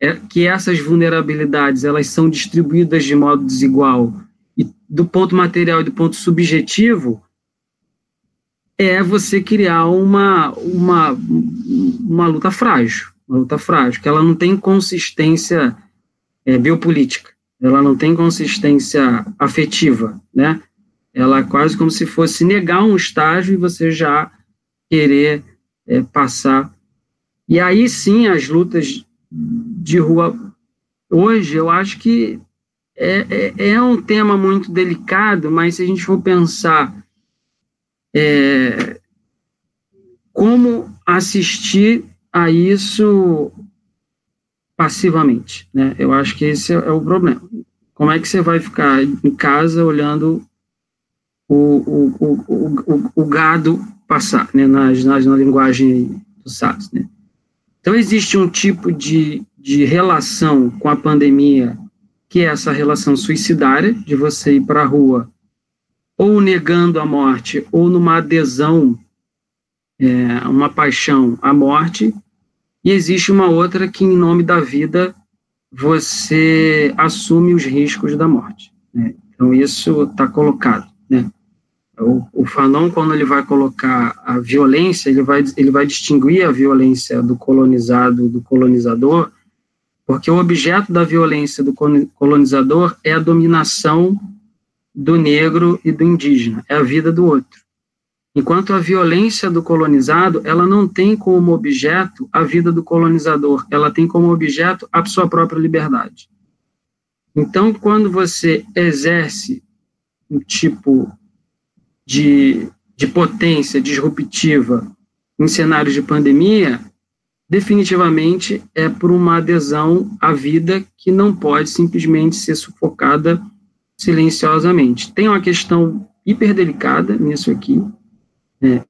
é, que essas vulnerabilidades elas são distribuídas de modo desigual e do ponto material e do ponto subjetivo é você criar uma, uma, uma luta frágil, uma luta frágil, que ela não tem consistência é, biopolítica, ela não tem consistência afetiva, né? ela é quase como se fosse negar um estágio e você já querer é, passar. E aí sim, as lutas de rua hoje, eu acho que é, é, é um tema muito delicado, mas se a gente for pensar é, como assistir a isso passivamente, né? Eu acho que esse é, o problema. Como é que você vai ficar em casa olhando o, o, o, o, gado passar, né, na, na, na linguagem do SARS. Né. Então, existe um tipo de, de relação com a pandemia, que é essa relação suicidária, de você ir para a rua ou negando a morte, ou numa adesão, é, uma paixão à morte, e existe uma outra que, em nome da vida, você assume os riscos da morte. Né? Então, isso está colocado. O, o Fanon, quando ele vai colocar a violência, ele vai, ele vai distinguir a violência do colonizado do colonizador, porque o objeto da violência do colonizador é a dominação do negro e do indígena, é a vida do outro. Enquanto a violência do colonizado, ela não tem como objeto a vida do colonizador, ela tem como objeto a sua própria liberdade. Então, quando você exerce um tipo de, de potência disruptiva em cenários de pandemia, definitivamente é por uma adesão à vida que não pode simplesmente ser sufocada silenciosamente. Tem uma questão hiperdelicada nisso aqui, é.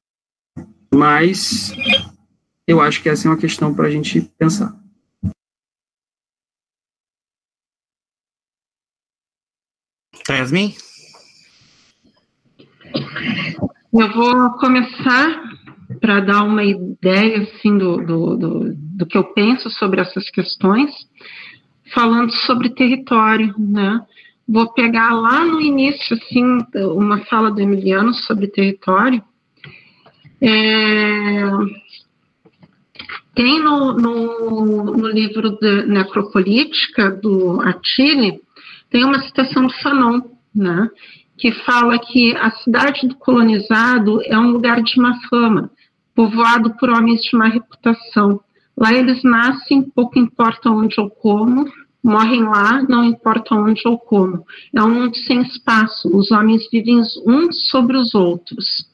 Mas eu acho que essa é uma questão para a gente pensar. Yasmin? Eu vou começar para dar uma ideia assim do, do, do, do, que eu penso sobre essas questões, falando sobre território, né? Vou pegar lá no início assim uma fala do Emiliano sobre território é, tem no, no, no, livro de Necropolítica, do Attili, tem uma citação do Fanon, né, que fala que a cidade do colonizado é um lugar de má fama, povoado por homens de má reputação. Lá eles nascem, pouco importa onde ou como, morrem lá, não importa onde ou como. É um mundo sem espaço, os homens vivem uns sobre os outros.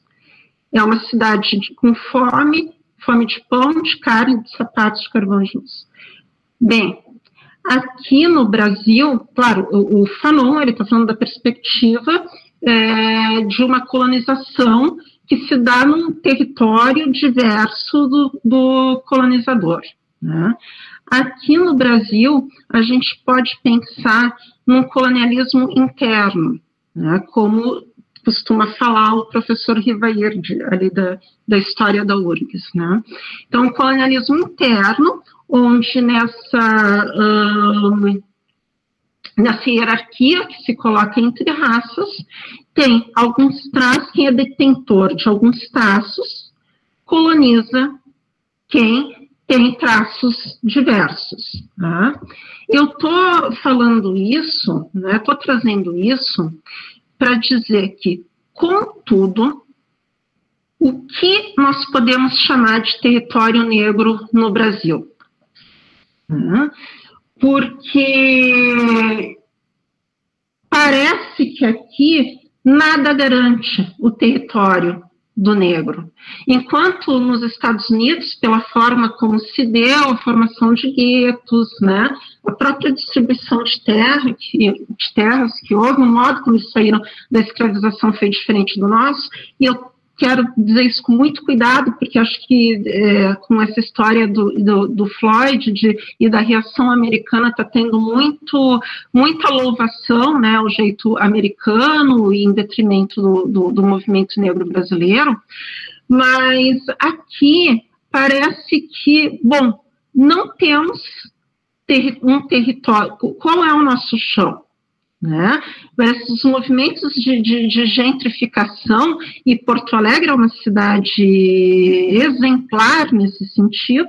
É uma cidade de, com fome, fome de pão, de carne, de sapatos, de carvão juntos. Bem, aqui no Brasil, claro, o, o Fanon ele está falando da perspectiva é, de uma colonização que se dá num território diverso do, do colonizador. Né? Aqui no Brasil, a gente pode pensar num colonialismo interno, né? como costuma falar o professor Rivairde, ali da, da história da URGS, né? Então, colonialismo interno, onde nessa, um, nessa hierarquia que se coloca entre raças, tem alguns traços, quem é detentor de alguns traços, coloniza quem tem traços diversos. Né? Eu estou falando isso, estou né, trazendo isso para dizer que, contudo, o que nós podemos chamar de território negro no Brasil? Porque parece que aqui nada garante o território do negro. Enquanto nos Estados Unidos, pela forma como se deu a formação de guetos, né, a própria distribuição de, terra, que, de terras que houve, o modo como eles saíram da escravização foi diferente do nosso, e eu quero dizer isso com muito cuidado, porque acho que é, com essa história do, do, do Floyd de, e da reação americana está tendo muito, muita louvação, né, o jeito americano e em detrimento do, do, do movimento negro brasileiro, mas aqui parece que, bom, não temos ter, um território, qual é o nosso chão? Né? Esses movimentos de, de, de, gentrificação, e Porto Alegre é uma cidade exemplar nesse sentido,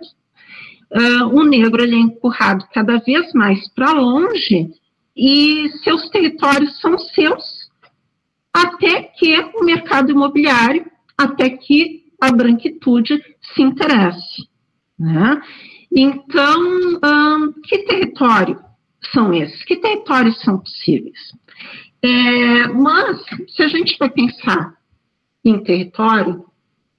uh, o negro ele é empurrado cada vez mais para longe e seus territórios são seus, até que o mercado imobiliário, até que a branquitude se interesse. Né? Então, um, que território são esses? Que territórios são possíveis? É, mas, se a gente vai pensar em território,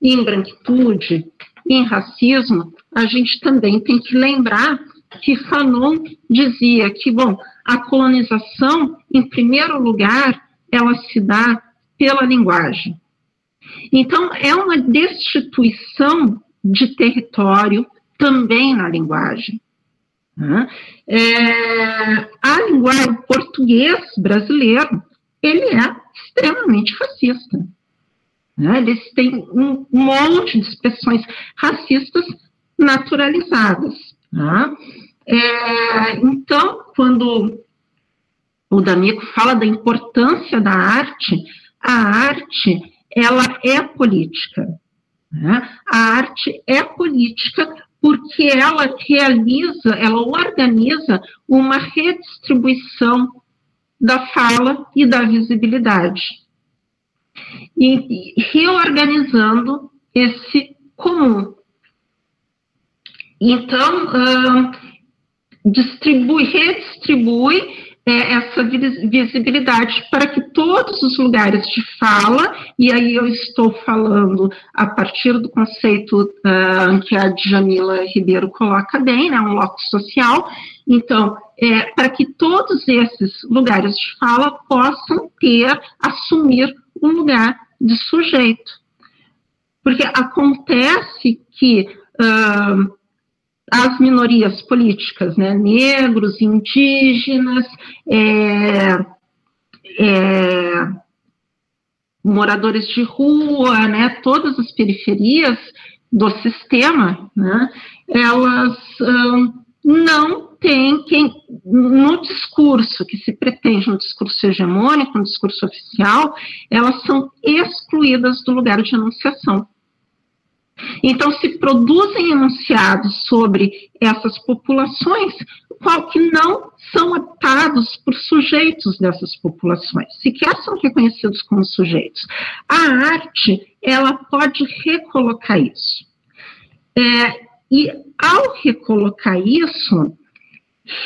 em branquitude, em racismo, a gente também tem que lembrar que Fanon dizia que, bom, a colonização, em primeiro lugar, ela se dá pela linguagem. Então, é uma destituição de território também na linguagem. Né? É, a linguagem português brasileiro, ele é extremamente racista. Né? Eles têm um monte de expressões racistas naturalizadas. Né? é, então, quando o D'Amico fala da importância da arte, a arte, ela é política. Né? A arte é política porque ela realiza, ela organiza uma redistribuição da fala e da visibilidade. E, reorganizando esse comum. Então, uh, distribui, redistribui é, essa visibilidade para que todos os lugares de fala, e aí eu estou falando a partir do conceito uh, que a Djamila Ribeiro coloca bem, né, um loco social, então, é, para que todos esses lugares de fala possam ter, assumir um lugar de sujeito. Porque acontece que uh, as minorias políticas, né, negros, indígenas, é, é, moradores de rua, né, todas as periferias do sistema, né, elas hum, não têm quem, no discurso que se pretende, no discurso hegemônico, no discurso oficial, elas são excluídas do lugar de enunciação. Então, se produzem enunciados sobre essas populações, qual que não são atados por sujeitos dessas populações, sequer são reconhecidos como sujeitos. A arte, ela pode recolocar isso. É, e ao recolocar isso,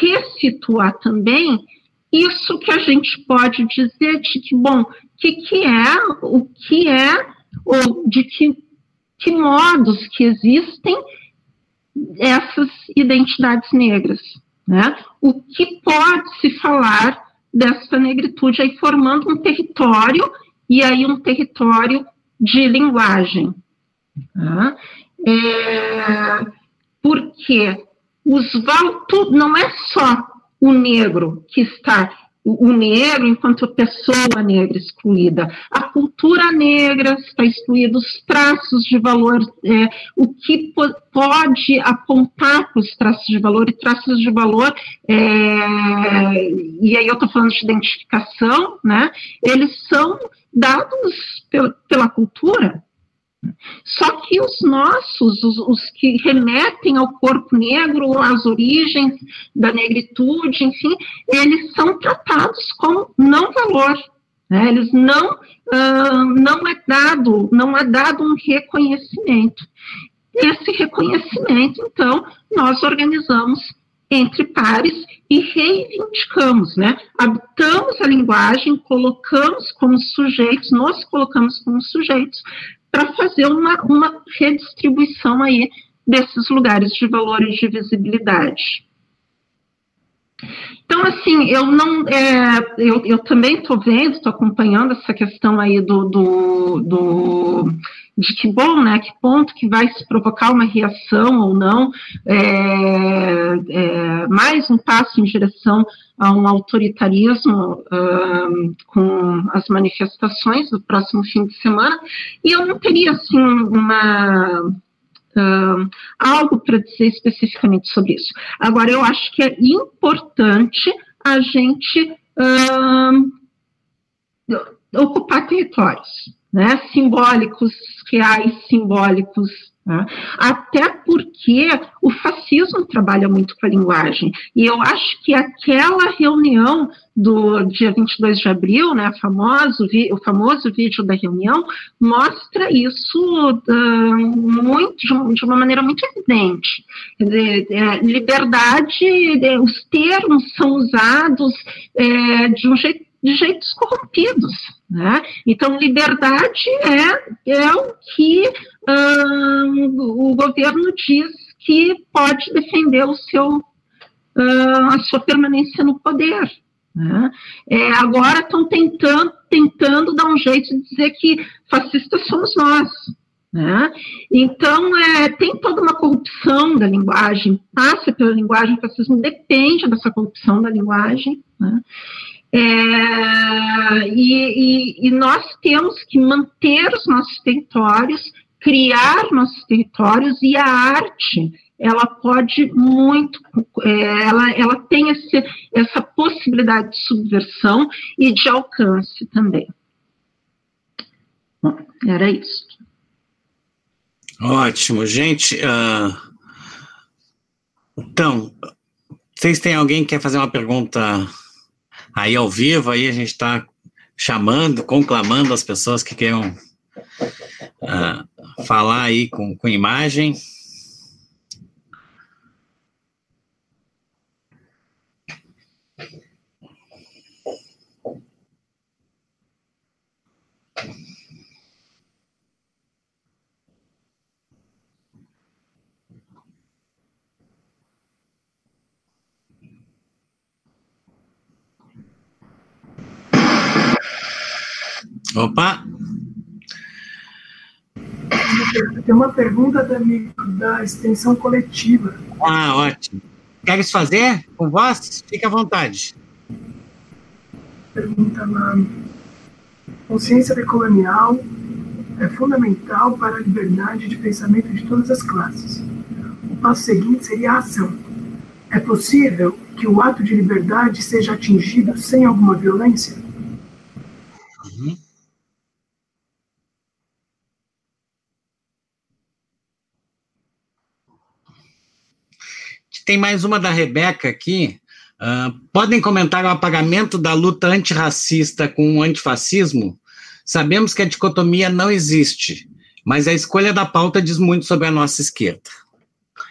ressituar também isso que a gente pode dizer de que, bom, que, que é, o que é, ou de que que modos que existem essas identidades negras, né? O que pode se falar dessa negritude aí formando um território e aí um território de linguagem, tá? é, porque os não é só o negro que está o negro enquanto pessoa negra excluída, a cultura negra está excluída, os traços de valor, é, o que po pode apontar para os traços de valor, e traços de valor, é, e aí eu estou falando de identificação, né, eles são dados pela, pela cultura, só que os nossos, os, os, que remetem ao corpo negro, às origens da negritude, enfim, eles são tratados como não valor. Né? Eles não, uh, não é dado, não é dado um reconhecimento. Esse reconhecimento, então, nós organizamos entre pares e reivindicamos, né? Habitamos a linguagem, colocamos como sujeitos, nós colocamos como sujeitos para fazer uma, uma redistribuição aí desses lugares de valores de visibilidade. Então, assim, eu não, é, eu, eu também estou vendo, estou acompanhando essa questão aí do, do, do, de que bom, né, que ponto que vai se provocar uma reação ou não, é, é, mais um passo em direção a um autoritarismo com as manifestações do próximo fim de semana, e eu não teria, assim, uma algo para dizer especificamente sobre isso. Agora, eu acho que é importante a gente ocupar territórios, né, simbólicos, reais, simbólicos, né? Até porque o fascismo trabalha muito com a linguagem. E eu acho que aquela reunião do dia 22 de abril, né, famoso, o famoso vídeo da reunião, mostra isso uh, muito, de uma maneira muito evidente. Dizer, é, liberdade, é, os termos são usados é, de um jeito de jeitos corrompidos. Né? Então, liberdade é, é o que o governo diz que pode defender o seu, a sua permanência no poder. Né? É, agora estão tentando, tentando dar um jeito de dizer que fascistas somos nós. Né? Então, é, tem toda uma corrupção da linguagem, passa pela linguagem, o fascismo depende dessa corrupção da linguagem. Né? É, e, e, e, nós temos que manter os nossos territórios, criar nossos territórios, e a arte ela pode muito, é, ela, ela tem esse, essa possibilidade de subversão e de alcance também. Bom, era isso. Ótimo, gente. Uh, então, vocês têm alguém que quer fazer uma pergunta aí ao vivo? Aí a gente está chamando, conclamando as pessoas que queiram uh, falar aí com, com imagem. Opa! Tem uma pergunta da, da extensão coletiva. Ah, ótimo. Queres fazer com voz? Fique à vontade. Pergunta lá. Consciência decolonial é fundamental para a liberdade de pensamento de todas as classes. O passo seguinte seria a ação. É possível que o ato de liberdade seja atingido sem alguma violência? Tem mais uma da Rebeca aqui. Uh, podem comentar o apagamento da luta antirracista com o antifascismo? Sabemos que a dicotomia não existe, mas a escolha da pauta diz muito sobre a nossa esquerda.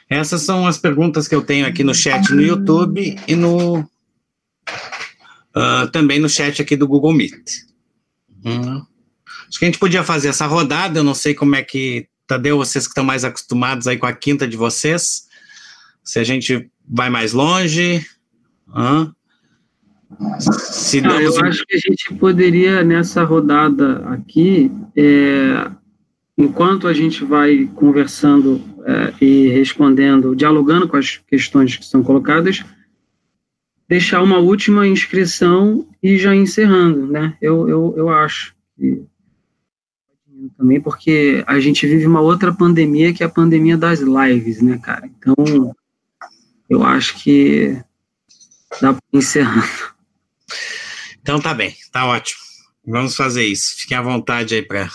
Essas são as perguntas que eu tenho aqui no chat no YouTube e no uh, também no chat aqui do Google Meet. Hum. Acho que a gente podia fazer essa rodada. Eu não sei como é que Tadeu, vocês que estão mais acostumados aí com a quinta de vocês, se a gente vai mais longe. Hã? Se eu acho que a gente poderia, nessa rodada aqui, é, enquanto a gente vai conversando é, e respondendo, dialogando com as questões que são colocadas, deixar uma última inscrição e já encerrando, né? Eu, eu, eu acho. E, também porque a gente vive uma outra pandemia que é a pandemia das lives, né, cara? Então, eu acho que dá para encerrando. Então tá bem, tá ótimo. Vamos fazer isso. Fiquem à vontade aí para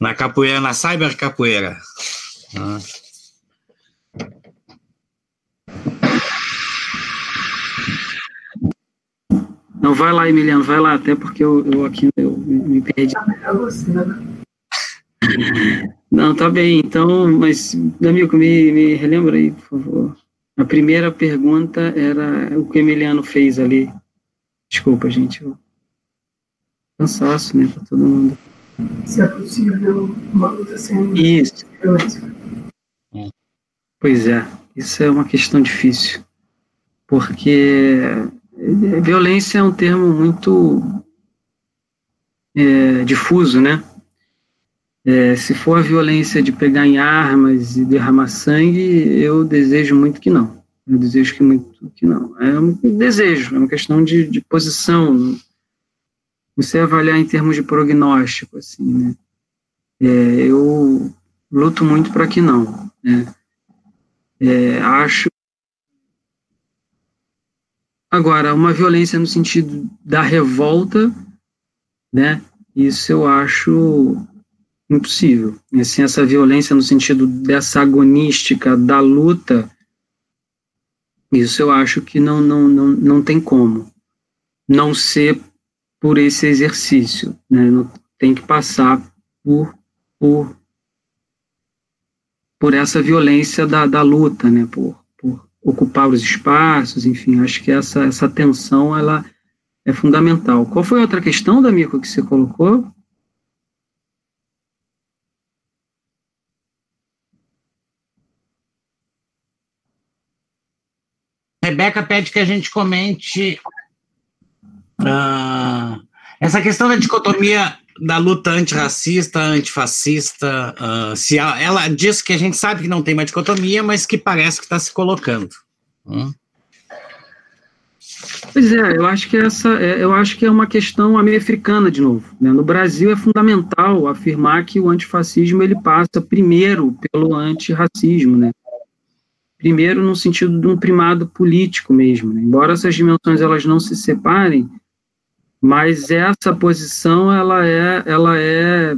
na capoeira, na cyber capoeira. Ah. Não, vai lá, Emiliano, vai lá, até porque eu, eu aqui eu me perdi. Não, tá bem, então, mas, amigo, me, me relembra aí, por favor. A primeira pergunta era o que o Emiliano fez ali. Desculpa, gente. Cansaço, né, para todo mundo. Se é possível uma luta sem Isso. Pois é, isso é uma questão difícil. Porque violência é um termo muito é, difuso, né? É, se for a violência de pegar em armas e derramar sangue, eu desejo muito que não. Eu desejo que muito que não. É um desejo, é uma questão de, de posição. Você avaliar em termos de prognóstico, assim, né? É, eu luto muito para que não. Né? É, acho. Agora, uma violência no sentido da revolta, né? Isso eu acho impossível. E, assim, essa violência no sentido dessa agonística da luta, isso eu acho que não, não, não, não tem como não ser por esse exercício, né? Tem que passar por, por, por essa violência da, da luta, né? Por, por ocupar os espaços, enfim, acho que essa, essa tensão, ela é fundamental. Qual foi a outra questão, D'Amico, que você colocou? Rebeca pede que a gente comente uh, essa questão da dicotomia da luta antirracista, antifascista. Uh, se ela, diz que a gente sabe que não tem uma dicotomia, mas que parece que está se colocando. Hum? Pois é, eu acho que essa, é, eu acho que é uma questão americana de novo. Né? No Brasil é fundamental afirmar que o antifascismo ele passa primeiro pelo antirracismo, né? Primeiro no sentido de um primado político mesmo, né? embora essas dimensões elas não se separem, mas essa posição ela é ela é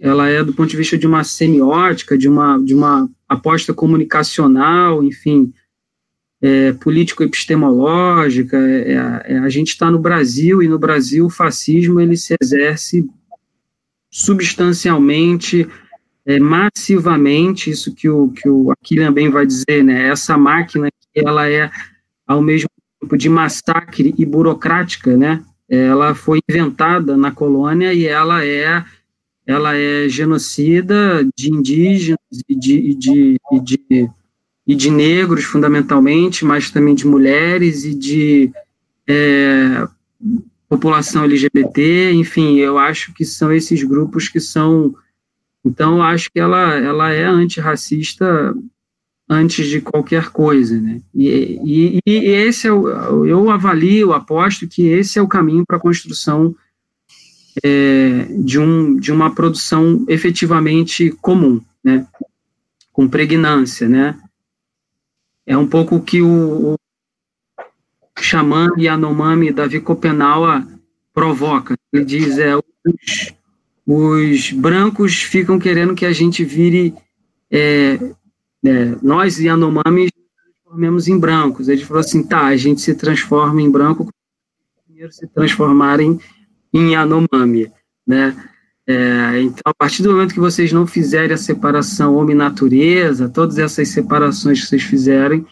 ela é do ponto de vista de uma semiótica, de uma de uma aposta comunicacional, enfim, é, político-epistemológica. É, é, a gente está no Brasil e no Brasil o fascismo ele se exerce substancialmente, é, massivamente, isso que o que o Aquilian bem vai dizer, né? Essa máquina que ela é ao mesmo tempo de massacre e burocrática, né? ela foi inventada na colônia e ela é ela é genocida de indígenas e de, e de, e de, e de negros, fundamentalmente, mas também de mulheres e de é, população LGBT, enfim, eu acho que são esses grupos que são. Então, eu acho que ela, ela é antirracista antes de qualquer coisa, né? E, e, e esse é o, eu avalio, aposto que esse é o caminho para a construção é, de, um, de uma produção efetivamente comum, né? Com pregnância, né? É um pouco que o, o Xamã Yanomami Davi Copenaua provoca. Ele diz, é, os, os brancos ficam querendo que a gente vire é, é, nós Yanomamis transformemos em brancos. Ele falou assim, tá, a gente se transforma em branco primeiro se transformarem em Yanomami, né? É, então, a partir do momento que vocês não fizerem a separação homem-natureza, todas essas separações que vocês fizerem,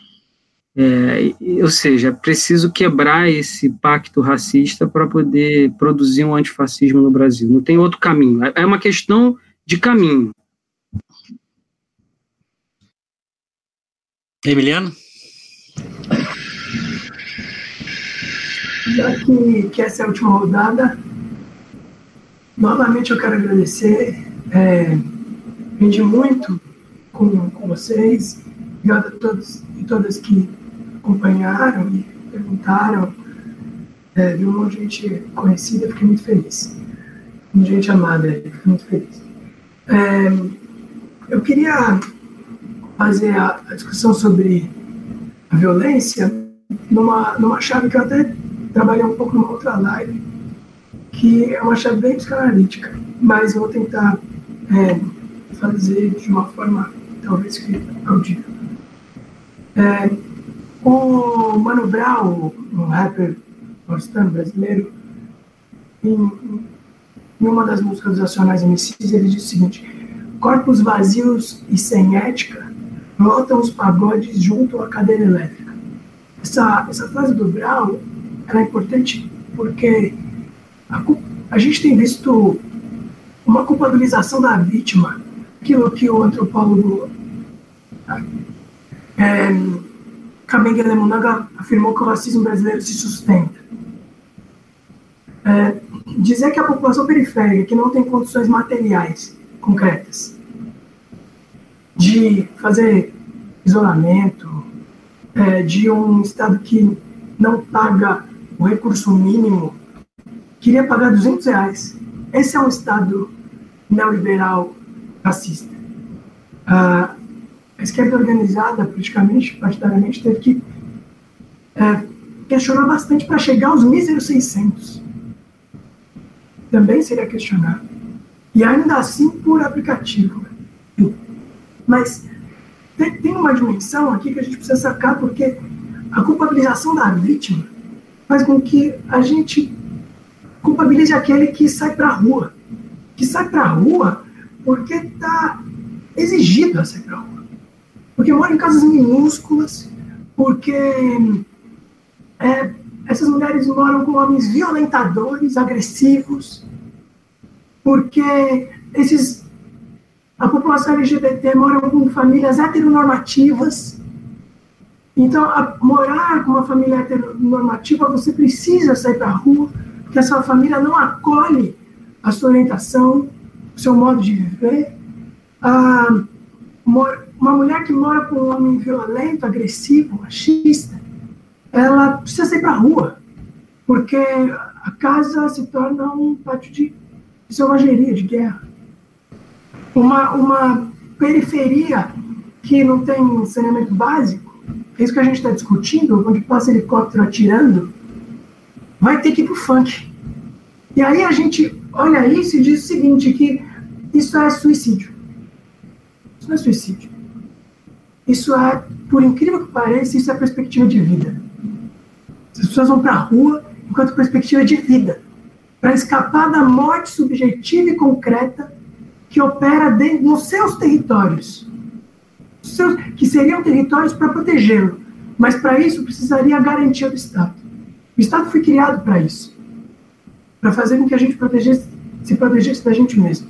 é, ou seja, é preciso quebrar esse pacto racista para poder produzir um antifascismo no Brasil. Não tem outro caminho. É, é uma questão de caminho. Emiliano? Já que, que essa é a última rodada, novamente eu quero agradecer. É, aprendi muito com, com vocês. Obrigado a todos e todas que acompanharam e perguntaram. É, vi um monte de gente conhecida, fiquei muito feliz. Muita gente amada, fiquei muito feliz. É, eu queria fazer a, a, discussão sobre a violência numa, numa chave que eu até trabalhei um pouco numa outra live, que é uma chave bem psicanalítica, mas eu vou tentar é, fazer de uma forma talvez que audível. É, o Mano Brown, um rapper paulistano brasileiro, em, em uma das músicas Nacionais MCs, ele diz o seguinte: Corpos vazios e sem ética lotam os pagodes junto à cadeira elétrica. Essa, essa frase do Brown é importante porque a, a, gente tem visto uma culpabilização da vítima, aquilo que o antropólogo é, Kabenge Lemunaga afirmou que o racismo brasileiro se sustenta. É, dizer que a população periférica, que não tem condições materiais concretas, de fazer isolamento, é, de um Estado que não paga o recurso mínimo, queria pagar 200 reais. Esse é um Estado neoliberal racista. Ah, a esquerda organizada, politicamente, partidariamente, teve que é, questionar bastante para chegar aos míseros 600. Também seria questionado. E ainda assim por aplicativo. Mas tem, tem uma dimensão aqui que a gente precisa sacar, porque a culpabilização da vítima faz com que a gente culpabilize aquele que sai para a rua. Que sai para a rua porque está exigido a sair para a rua. Porque mora em casas minúsculas, porque é, essas mulheres moram com homens violentadores, agressivos, porque esses a população LGBT mora com famílias heteronormativas. Então, a, morar com uma família heteronormativa, você precisa sair para a rua, porque a sua família não acolhe a sua orientação, o seu modo de viver. Ah, uma mulher que mora com um homem violento, agressivo, machista, ela precisa sair para a rua, porque a casa se torna um pátio de selvageria, de guerra uma, uma periferia que não tem saneamento básico, é isso que a gente está discutindo, onde passa helicóptero atirando, vai ter que ir para o funk. E aí a gente olha isso e diz o seguinte, que isso é suicídio. Isso não é suicídio. Isso é, por incrível que pareça, isso é perspectiva de vida. As pessoas vão para a rua enquanto perspectiva de vida, para escapar da morte subjetiva e concreta que opera dentro, nos seus territórios, seus, que seriam territórios para protegê-lo. Mas para isso precisaria a garantia do Estado. O Estado foi criado para isso, para fazer com que a gente protegesse, se protegesse da gente mesmo.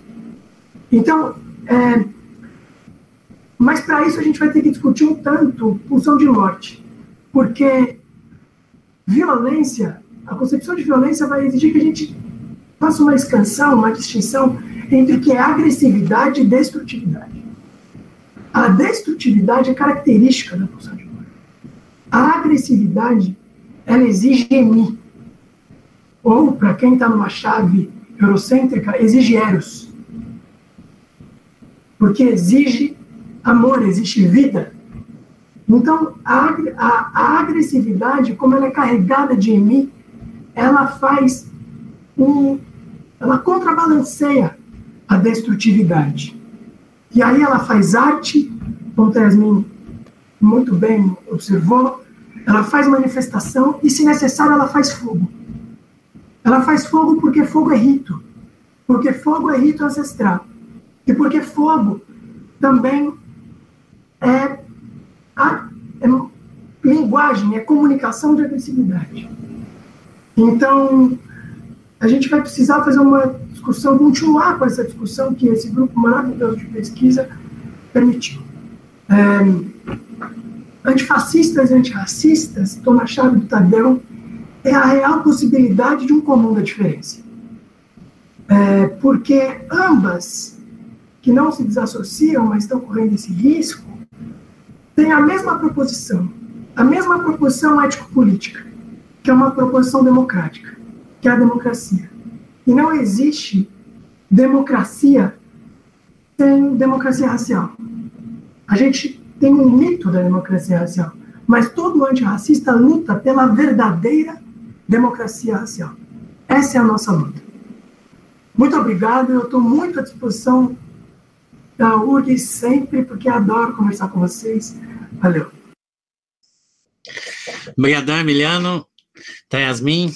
Então, é, mas para isso a gente vai ter que discutir um tanto pulsão de morte, porque violência, a concepção de violência vai exigir que a gente faça uma escansão, uma distinção entre o que é agressividade e destrutividade. A destrutividade é característica da pulsão de morte. A agressividade, ela exige mim. Ou, para quem está numa chave eurocêntrica, exige eros. Porque exige amor, existe vida. Então, a, a, a, agressividade, como ela é carregada de mim, ela faz um. Ela contrabalanceia a destrutividade. E aí ela faz arte, como Yasmin muito bem observou, ela faz manifestação e, se necessário, ela faz fogo. Ela faz fogo porque fogo é rito, porque fogo é rito ancestral, e porque fogo também é, a, é linguagem, é comunicação de agressividade. Então, a gente vai precisar fazer uma discussão, continuar com essa discussão que esse grupo maravilhoso de pesquisa permitiu. É, antifascistas e antirracistas, na chave do Tadeu, é a real possibilidade de um comum da diferença. É, porque ambas, que não se desassociam, mas estão correndo esse risco, têm a mesma proposição, a mesma proposição ético-política, que é uma proposição democrática, que é a democracia. E não existe democracia sem democracia racial. A gente tem um mito da democracia racial, mas todo antirracista luta pela verdadeira democracia racial. Essa é a nossa luta. Muito obrigado, eu estou muito à disposição da URG sempre, porque adoro conversar com vocês. Valeu. Obrigadão, Emiliano. Tá, Yasmin.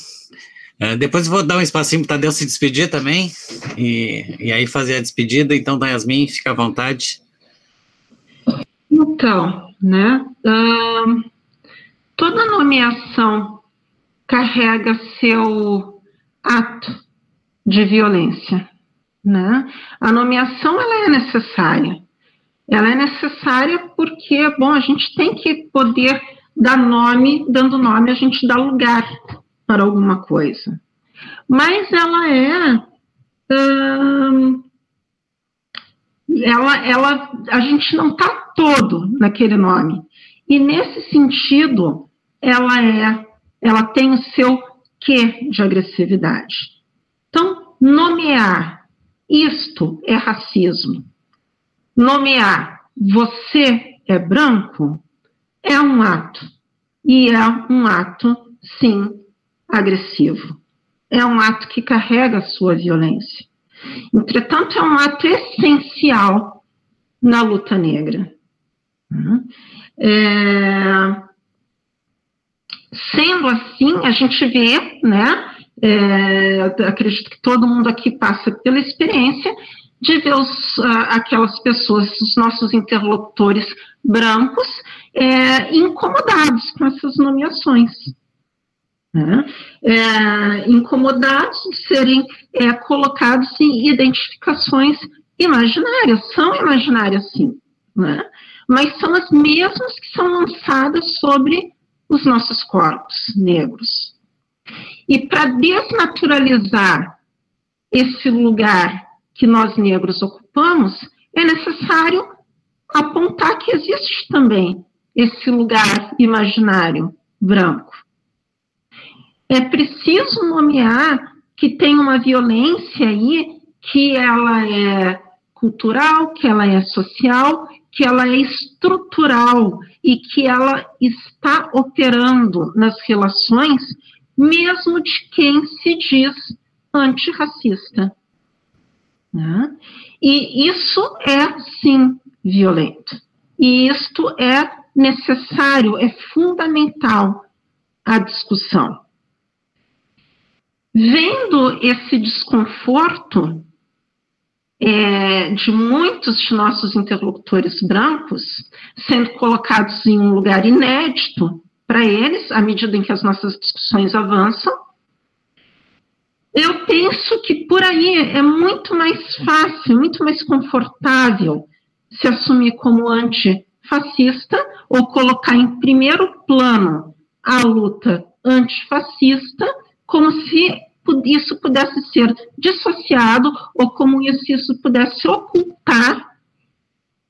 É, depois vou dar um espacinho para Tadeu se despedir também, e, e aí fazer a despedida. Então, da Yasmin, fica à vontade. Então, né, uh, toda nomeação carrega seu ato de violência, né? A nomeação, ela é necessária. Ela é necessária porque, bom, a gente tem que poder dar nome, dando nome, a gente dá lugar para alguma coisa. Mas ela é. Hum, ela, ela, a gente não está todo naquele nome. E nesse sentido, ela é, ela tem o seu quê de agressividade. Então, nomear isto é racismo. Nomear você é branco é um ato. E é um ato, sim, agressivo. É um ato que carrega a sua violência. Entretanto, é um ato essencial na luta negra. É... Sendo assim, a gente vê, né? É, acredito que todo mundo aqui passa pela experiência de ver os, aquelas pessoas, os nossos interlocutores brancos, é, incomodados com essas nomeações né? é, incomodados de serem é, colocados em identificações imaginárias, são imaginárias sim, né? mas são as mesmas que são lançadas sobre os nossos corpos negros. E para desnaturalizar esse lugar que nós negros ocupamos, é necessário apontar que existe também esse lugar imaginário branco. É preciso nomear que tem uma violência aí que ela é cultural, que ela é social, que ela é estrutural e que ela está operando nas relações, mesmo de quem se diz antirracista. Né? E isso é, sim, violento. E isto é necessário, é fundamental a discussão. Vendo esse desconforto é, de muitos de nossos interlocutores brancos sendo colocados em um lugar inédito para eles, à medida em que as nossas discussões avançam, eu penso que por aí é muito mais fácil, muito mais confortável se assumir como antifascista ou colocar em primeiro plano a luta antifascista, como se isso pudesse ser dissociado ou como se isso pudesse ocultar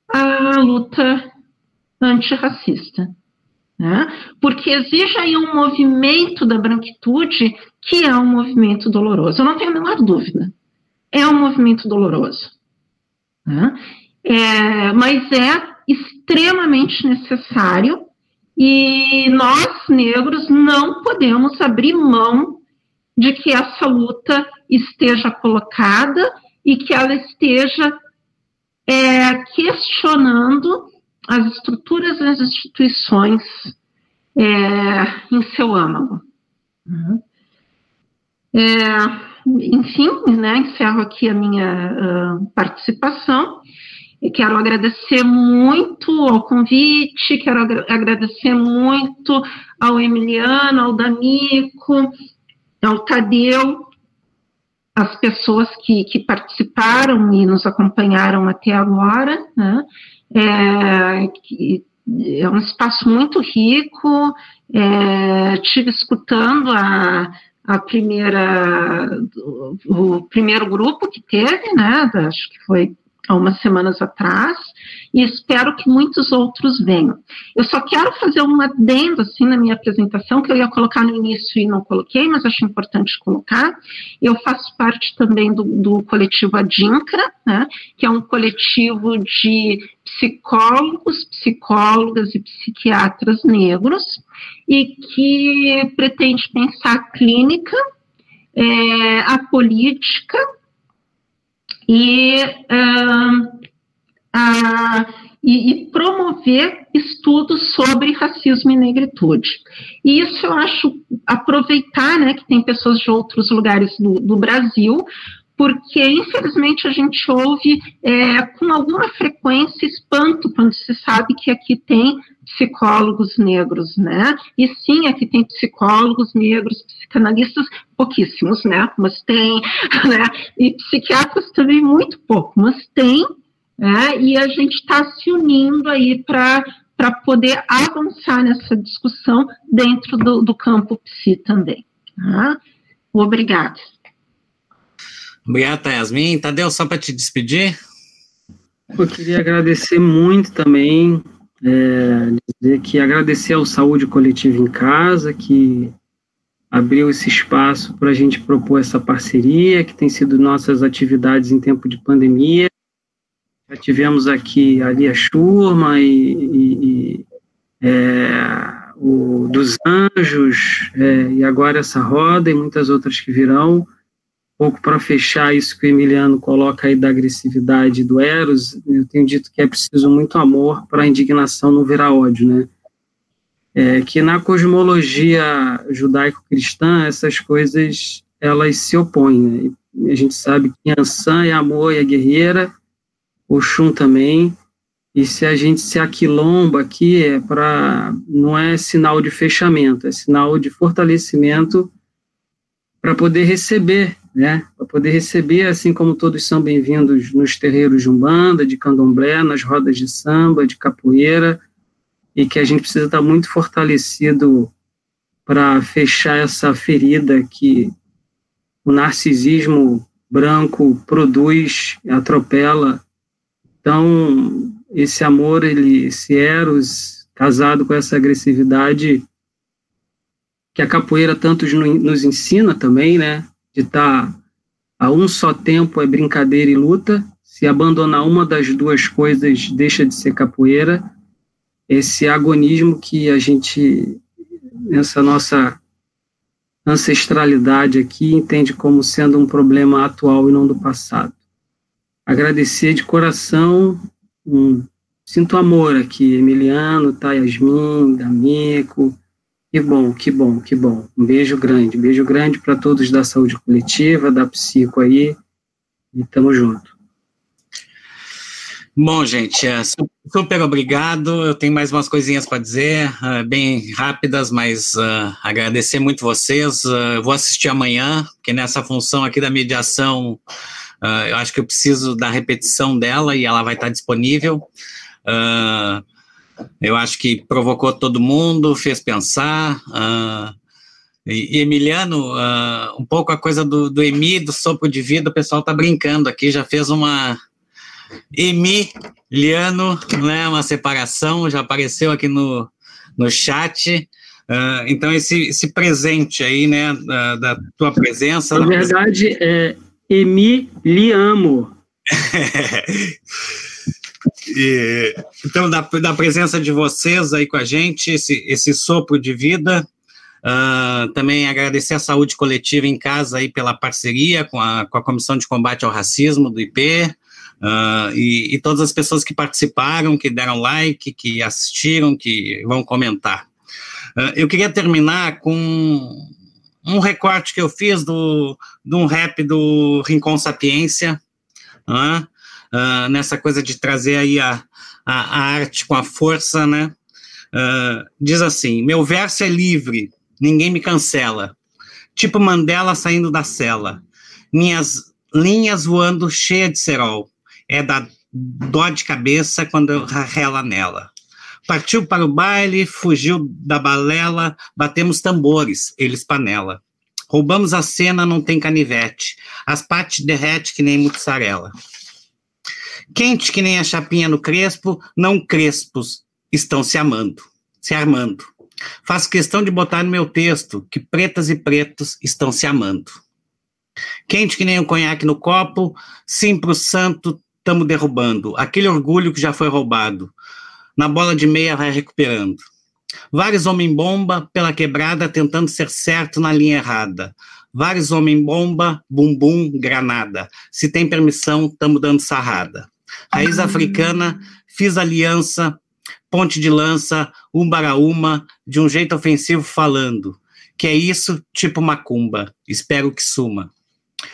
a luta antirracista. Né? Porque exige aí um movimento da branquitude que é um movimento doloroso. Eu não tenho a menor dúvida. É um movimento doloroso. Né? É, mas é extremamente necessário e nós, negros, não podemos abrir mão de que essa luta esteja colocada e que ela esteja é, questionando as estruturas e as instituições é, em seu âmago. Uhum. É, enfim, né, encerro aqui a minha uh, participação. E quero agradecer muito ao convite, quero agradecer muito ao Emiliano, ao Danico, ao Tadeu, as pessoas que, que participaram e nos acompanharam até agora. Né? É, é um espaço muito rico. É, tive escutando a, a primeira, o, o primeiro grupo que teve, né? Acho que foi há umas semanas atrás, e espero que muitos outros venham. Eu só quero fazer um adendo, assim, na minha apresentação, que eu ia colocar no início e não coloquei, mas acho importante colocar. Eu faço parte também do, do coletivo Adincra, né, que é um coletivo de psicólogos, psicólogas e psiquiatras negros, e que pretende pensar a clínica, é, a política, e, uh, e, e, promover estudos sobre racismo e negritude. E isso eu acho aproveitar né, que tem pessoas de outros lugares do, do Brasil, porque infelizmente a gente ouve é, com alguma frequência espanto quando se sabe que aqui tem psicólogos negros, né? E sim, aqui tem psicólogos negros, psicanalistas, pouquíssimos, né? Mas tem, né? E psiquiatras também muito pouco, mas tem, né? E a gente está se unindo aí para para poder avançar nessa discussão dentro do, do campo psi também. Tá? Obrigada. Obrigado, Yasmin. Tadeu, só para te despedir. Eu queria agradecer muito também, é, dizer que agradecer ao Saúde Coletiva em Casa, que abriu esse espaço para a gente propor essa parceria, que tem sido nossas atividades em tempo de pandemia. Já tivemos aqui a Lia Schurma e, e, e é, o dos Anjos, é, e agora essa roda e muitas outras que virão pouco para fechar isso que o Emiliano coloca aí da agressividade do Eros, eu tenho dito que é preciso muito amor para a indignação não virar ódio, né? É, que na cosmologia judaico-cristã essas coisas elas se opõem. Né? A gente sabe que Yansan é amor e é guerreira, Oxum também, e se a gente se aquilomba aqui é para não é sinal de fechamento, é sinal de fortalecimento para poder receber né, para poder receber, assim como todos são bem-vindos nos terreiros de Umbanda, de Candomblé, nas rodas de samba, de capoeira, e que a gente precisa estar muito fortalecido para fechar essa ferida que o narcisismo branco produz, atropela. Então, esse amor, ele, esse eros, casado com essa agressividade que a capoeira tanto nos ensina também, né? De estar tá A um só tempo é brincadeira e luta. Se abandonar uma das duas coisas, deixa de ser capoeira. Esse agonismo que a gente, nessa nossa ancestralidade aqui, entende como sendo um problema atual e não do passado. Agradecer de coração, um, sinto amor aqui, Emiliano, tá, Yasmin, D'Amico, que bom, que bom, que bom. Um beijo grande, beijo grande para todos da saúde coletiva, da psico aí, e tamo junto. Bom, gente, é, super obrigado. Eu tenho mais umas coisinhas para dizer, uh, bem rápidas, mas uh, agradecer muito vocês. Uh, vou assistir amanhã, porque nessa função aqui da mediação, eu acho que eu preciso da repetição dela e ela vai estar disponível. Eu acho que provocou todo mundo, fez pensar. E, Emiliano, um pouco a coisa do, do EMI, do sopro de vida, o pessoal está brincando aqui, já fez uma Emiliano, né, uma separação, já apareceu aqui no, no chat. Uh, então, esse, esse presente aí, né, da, da tua presença. Na verdade, é Emiliamo. e, então, da, da presença de vocês aí com a gente, esse, esse sopro de vida. Uh, também agradecer a saúde coletiva em casa aí pela parceria com a, com a Comissão de Combate ao Racismo do IP, Uh, e, e, todas as pessoas que participaram, que deram like, que assistiram, que vão comentar. Uh, eu queria terminar com um recorte que eu fiz do, de um rap do Rincon Sapiência, uh, nessa coisa de trazer aí a, a, a arte com a força, né? diz assim: meu verso é livre, ninguém me cancela. Tipo Mandela saindo da cela. Minhas linhas voando cheia de cerol é da dó de cabeça quando rela nela. Partiu para o baile, fugiu da balela, batemos tambores, eles panela. Roubamos a cena, não tem canivete. As pates derrete que nem mussarela. Quente que nem a chapinha no crespo, não crespos, estão se amando, se armando. Faço questão de botar no meu texto que pretas e pretos estão se amando. Quente que nem um conhaque no copo, sim pro santo, estamos derrubando, aquele orgulho que já foi roubado. Na bola de meia vai recuperando. Vários homem-bomba pela quebrada tentando ser certo na linha errada. Vários homem-bomba, bumbum, granada. Se tem permissão, estamos dando sarrada. Raiz africana, fiz aliança, ponte de lança, umbaraúma, de um jeito ofensivo falando. Que é isso, tipo macumba. Espero que suma.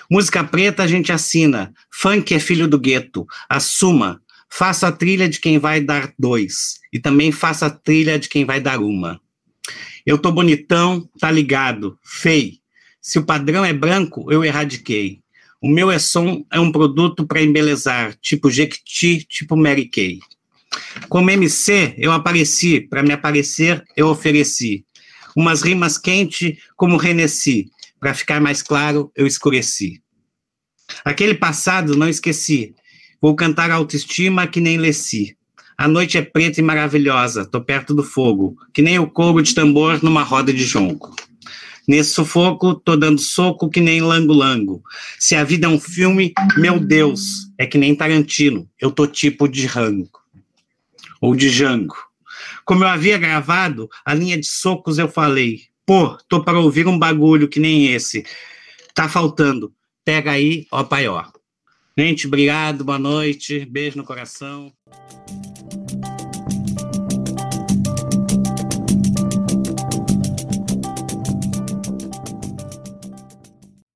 Música preta a gente assina. Funk é filho do gueto. Assuma. Faça a trilha de quem vai dar dois. E também faça a trilha de quem vai dar uma. Eu tô bonitão, tá ligado. Fei. Se o padrão é branco, eu erradiquei. O meu é som, é um produto para embelezar, tipo Jequiti, tipo Mary Kay. Como MC, eu apareci, para me aparecer, eu ofereci. Umas rimas quentes como Renesci, para ficar mais claro, eu escureci. Aquele passado não esqueci. Vou cantar autoestima que nem Leci. A noite é preta e maravilhosa, tô perto do fogo, que nem o couro de tambor numa roda de jonco. Nesse sufoco, tô dando soco que nem lango-lango. Se a vida é um filme, meu Deus, é que nem Tarantino, eu tô tipo de rango. Ou de jango. Como eu havia gravado, a linha de socos eu falei, Pô, tô para ouvir um bagulho que nem esse. Tá faltando. Pega aí, ó pai, ó. Gente, obrigado, boa noite, beijo no coração.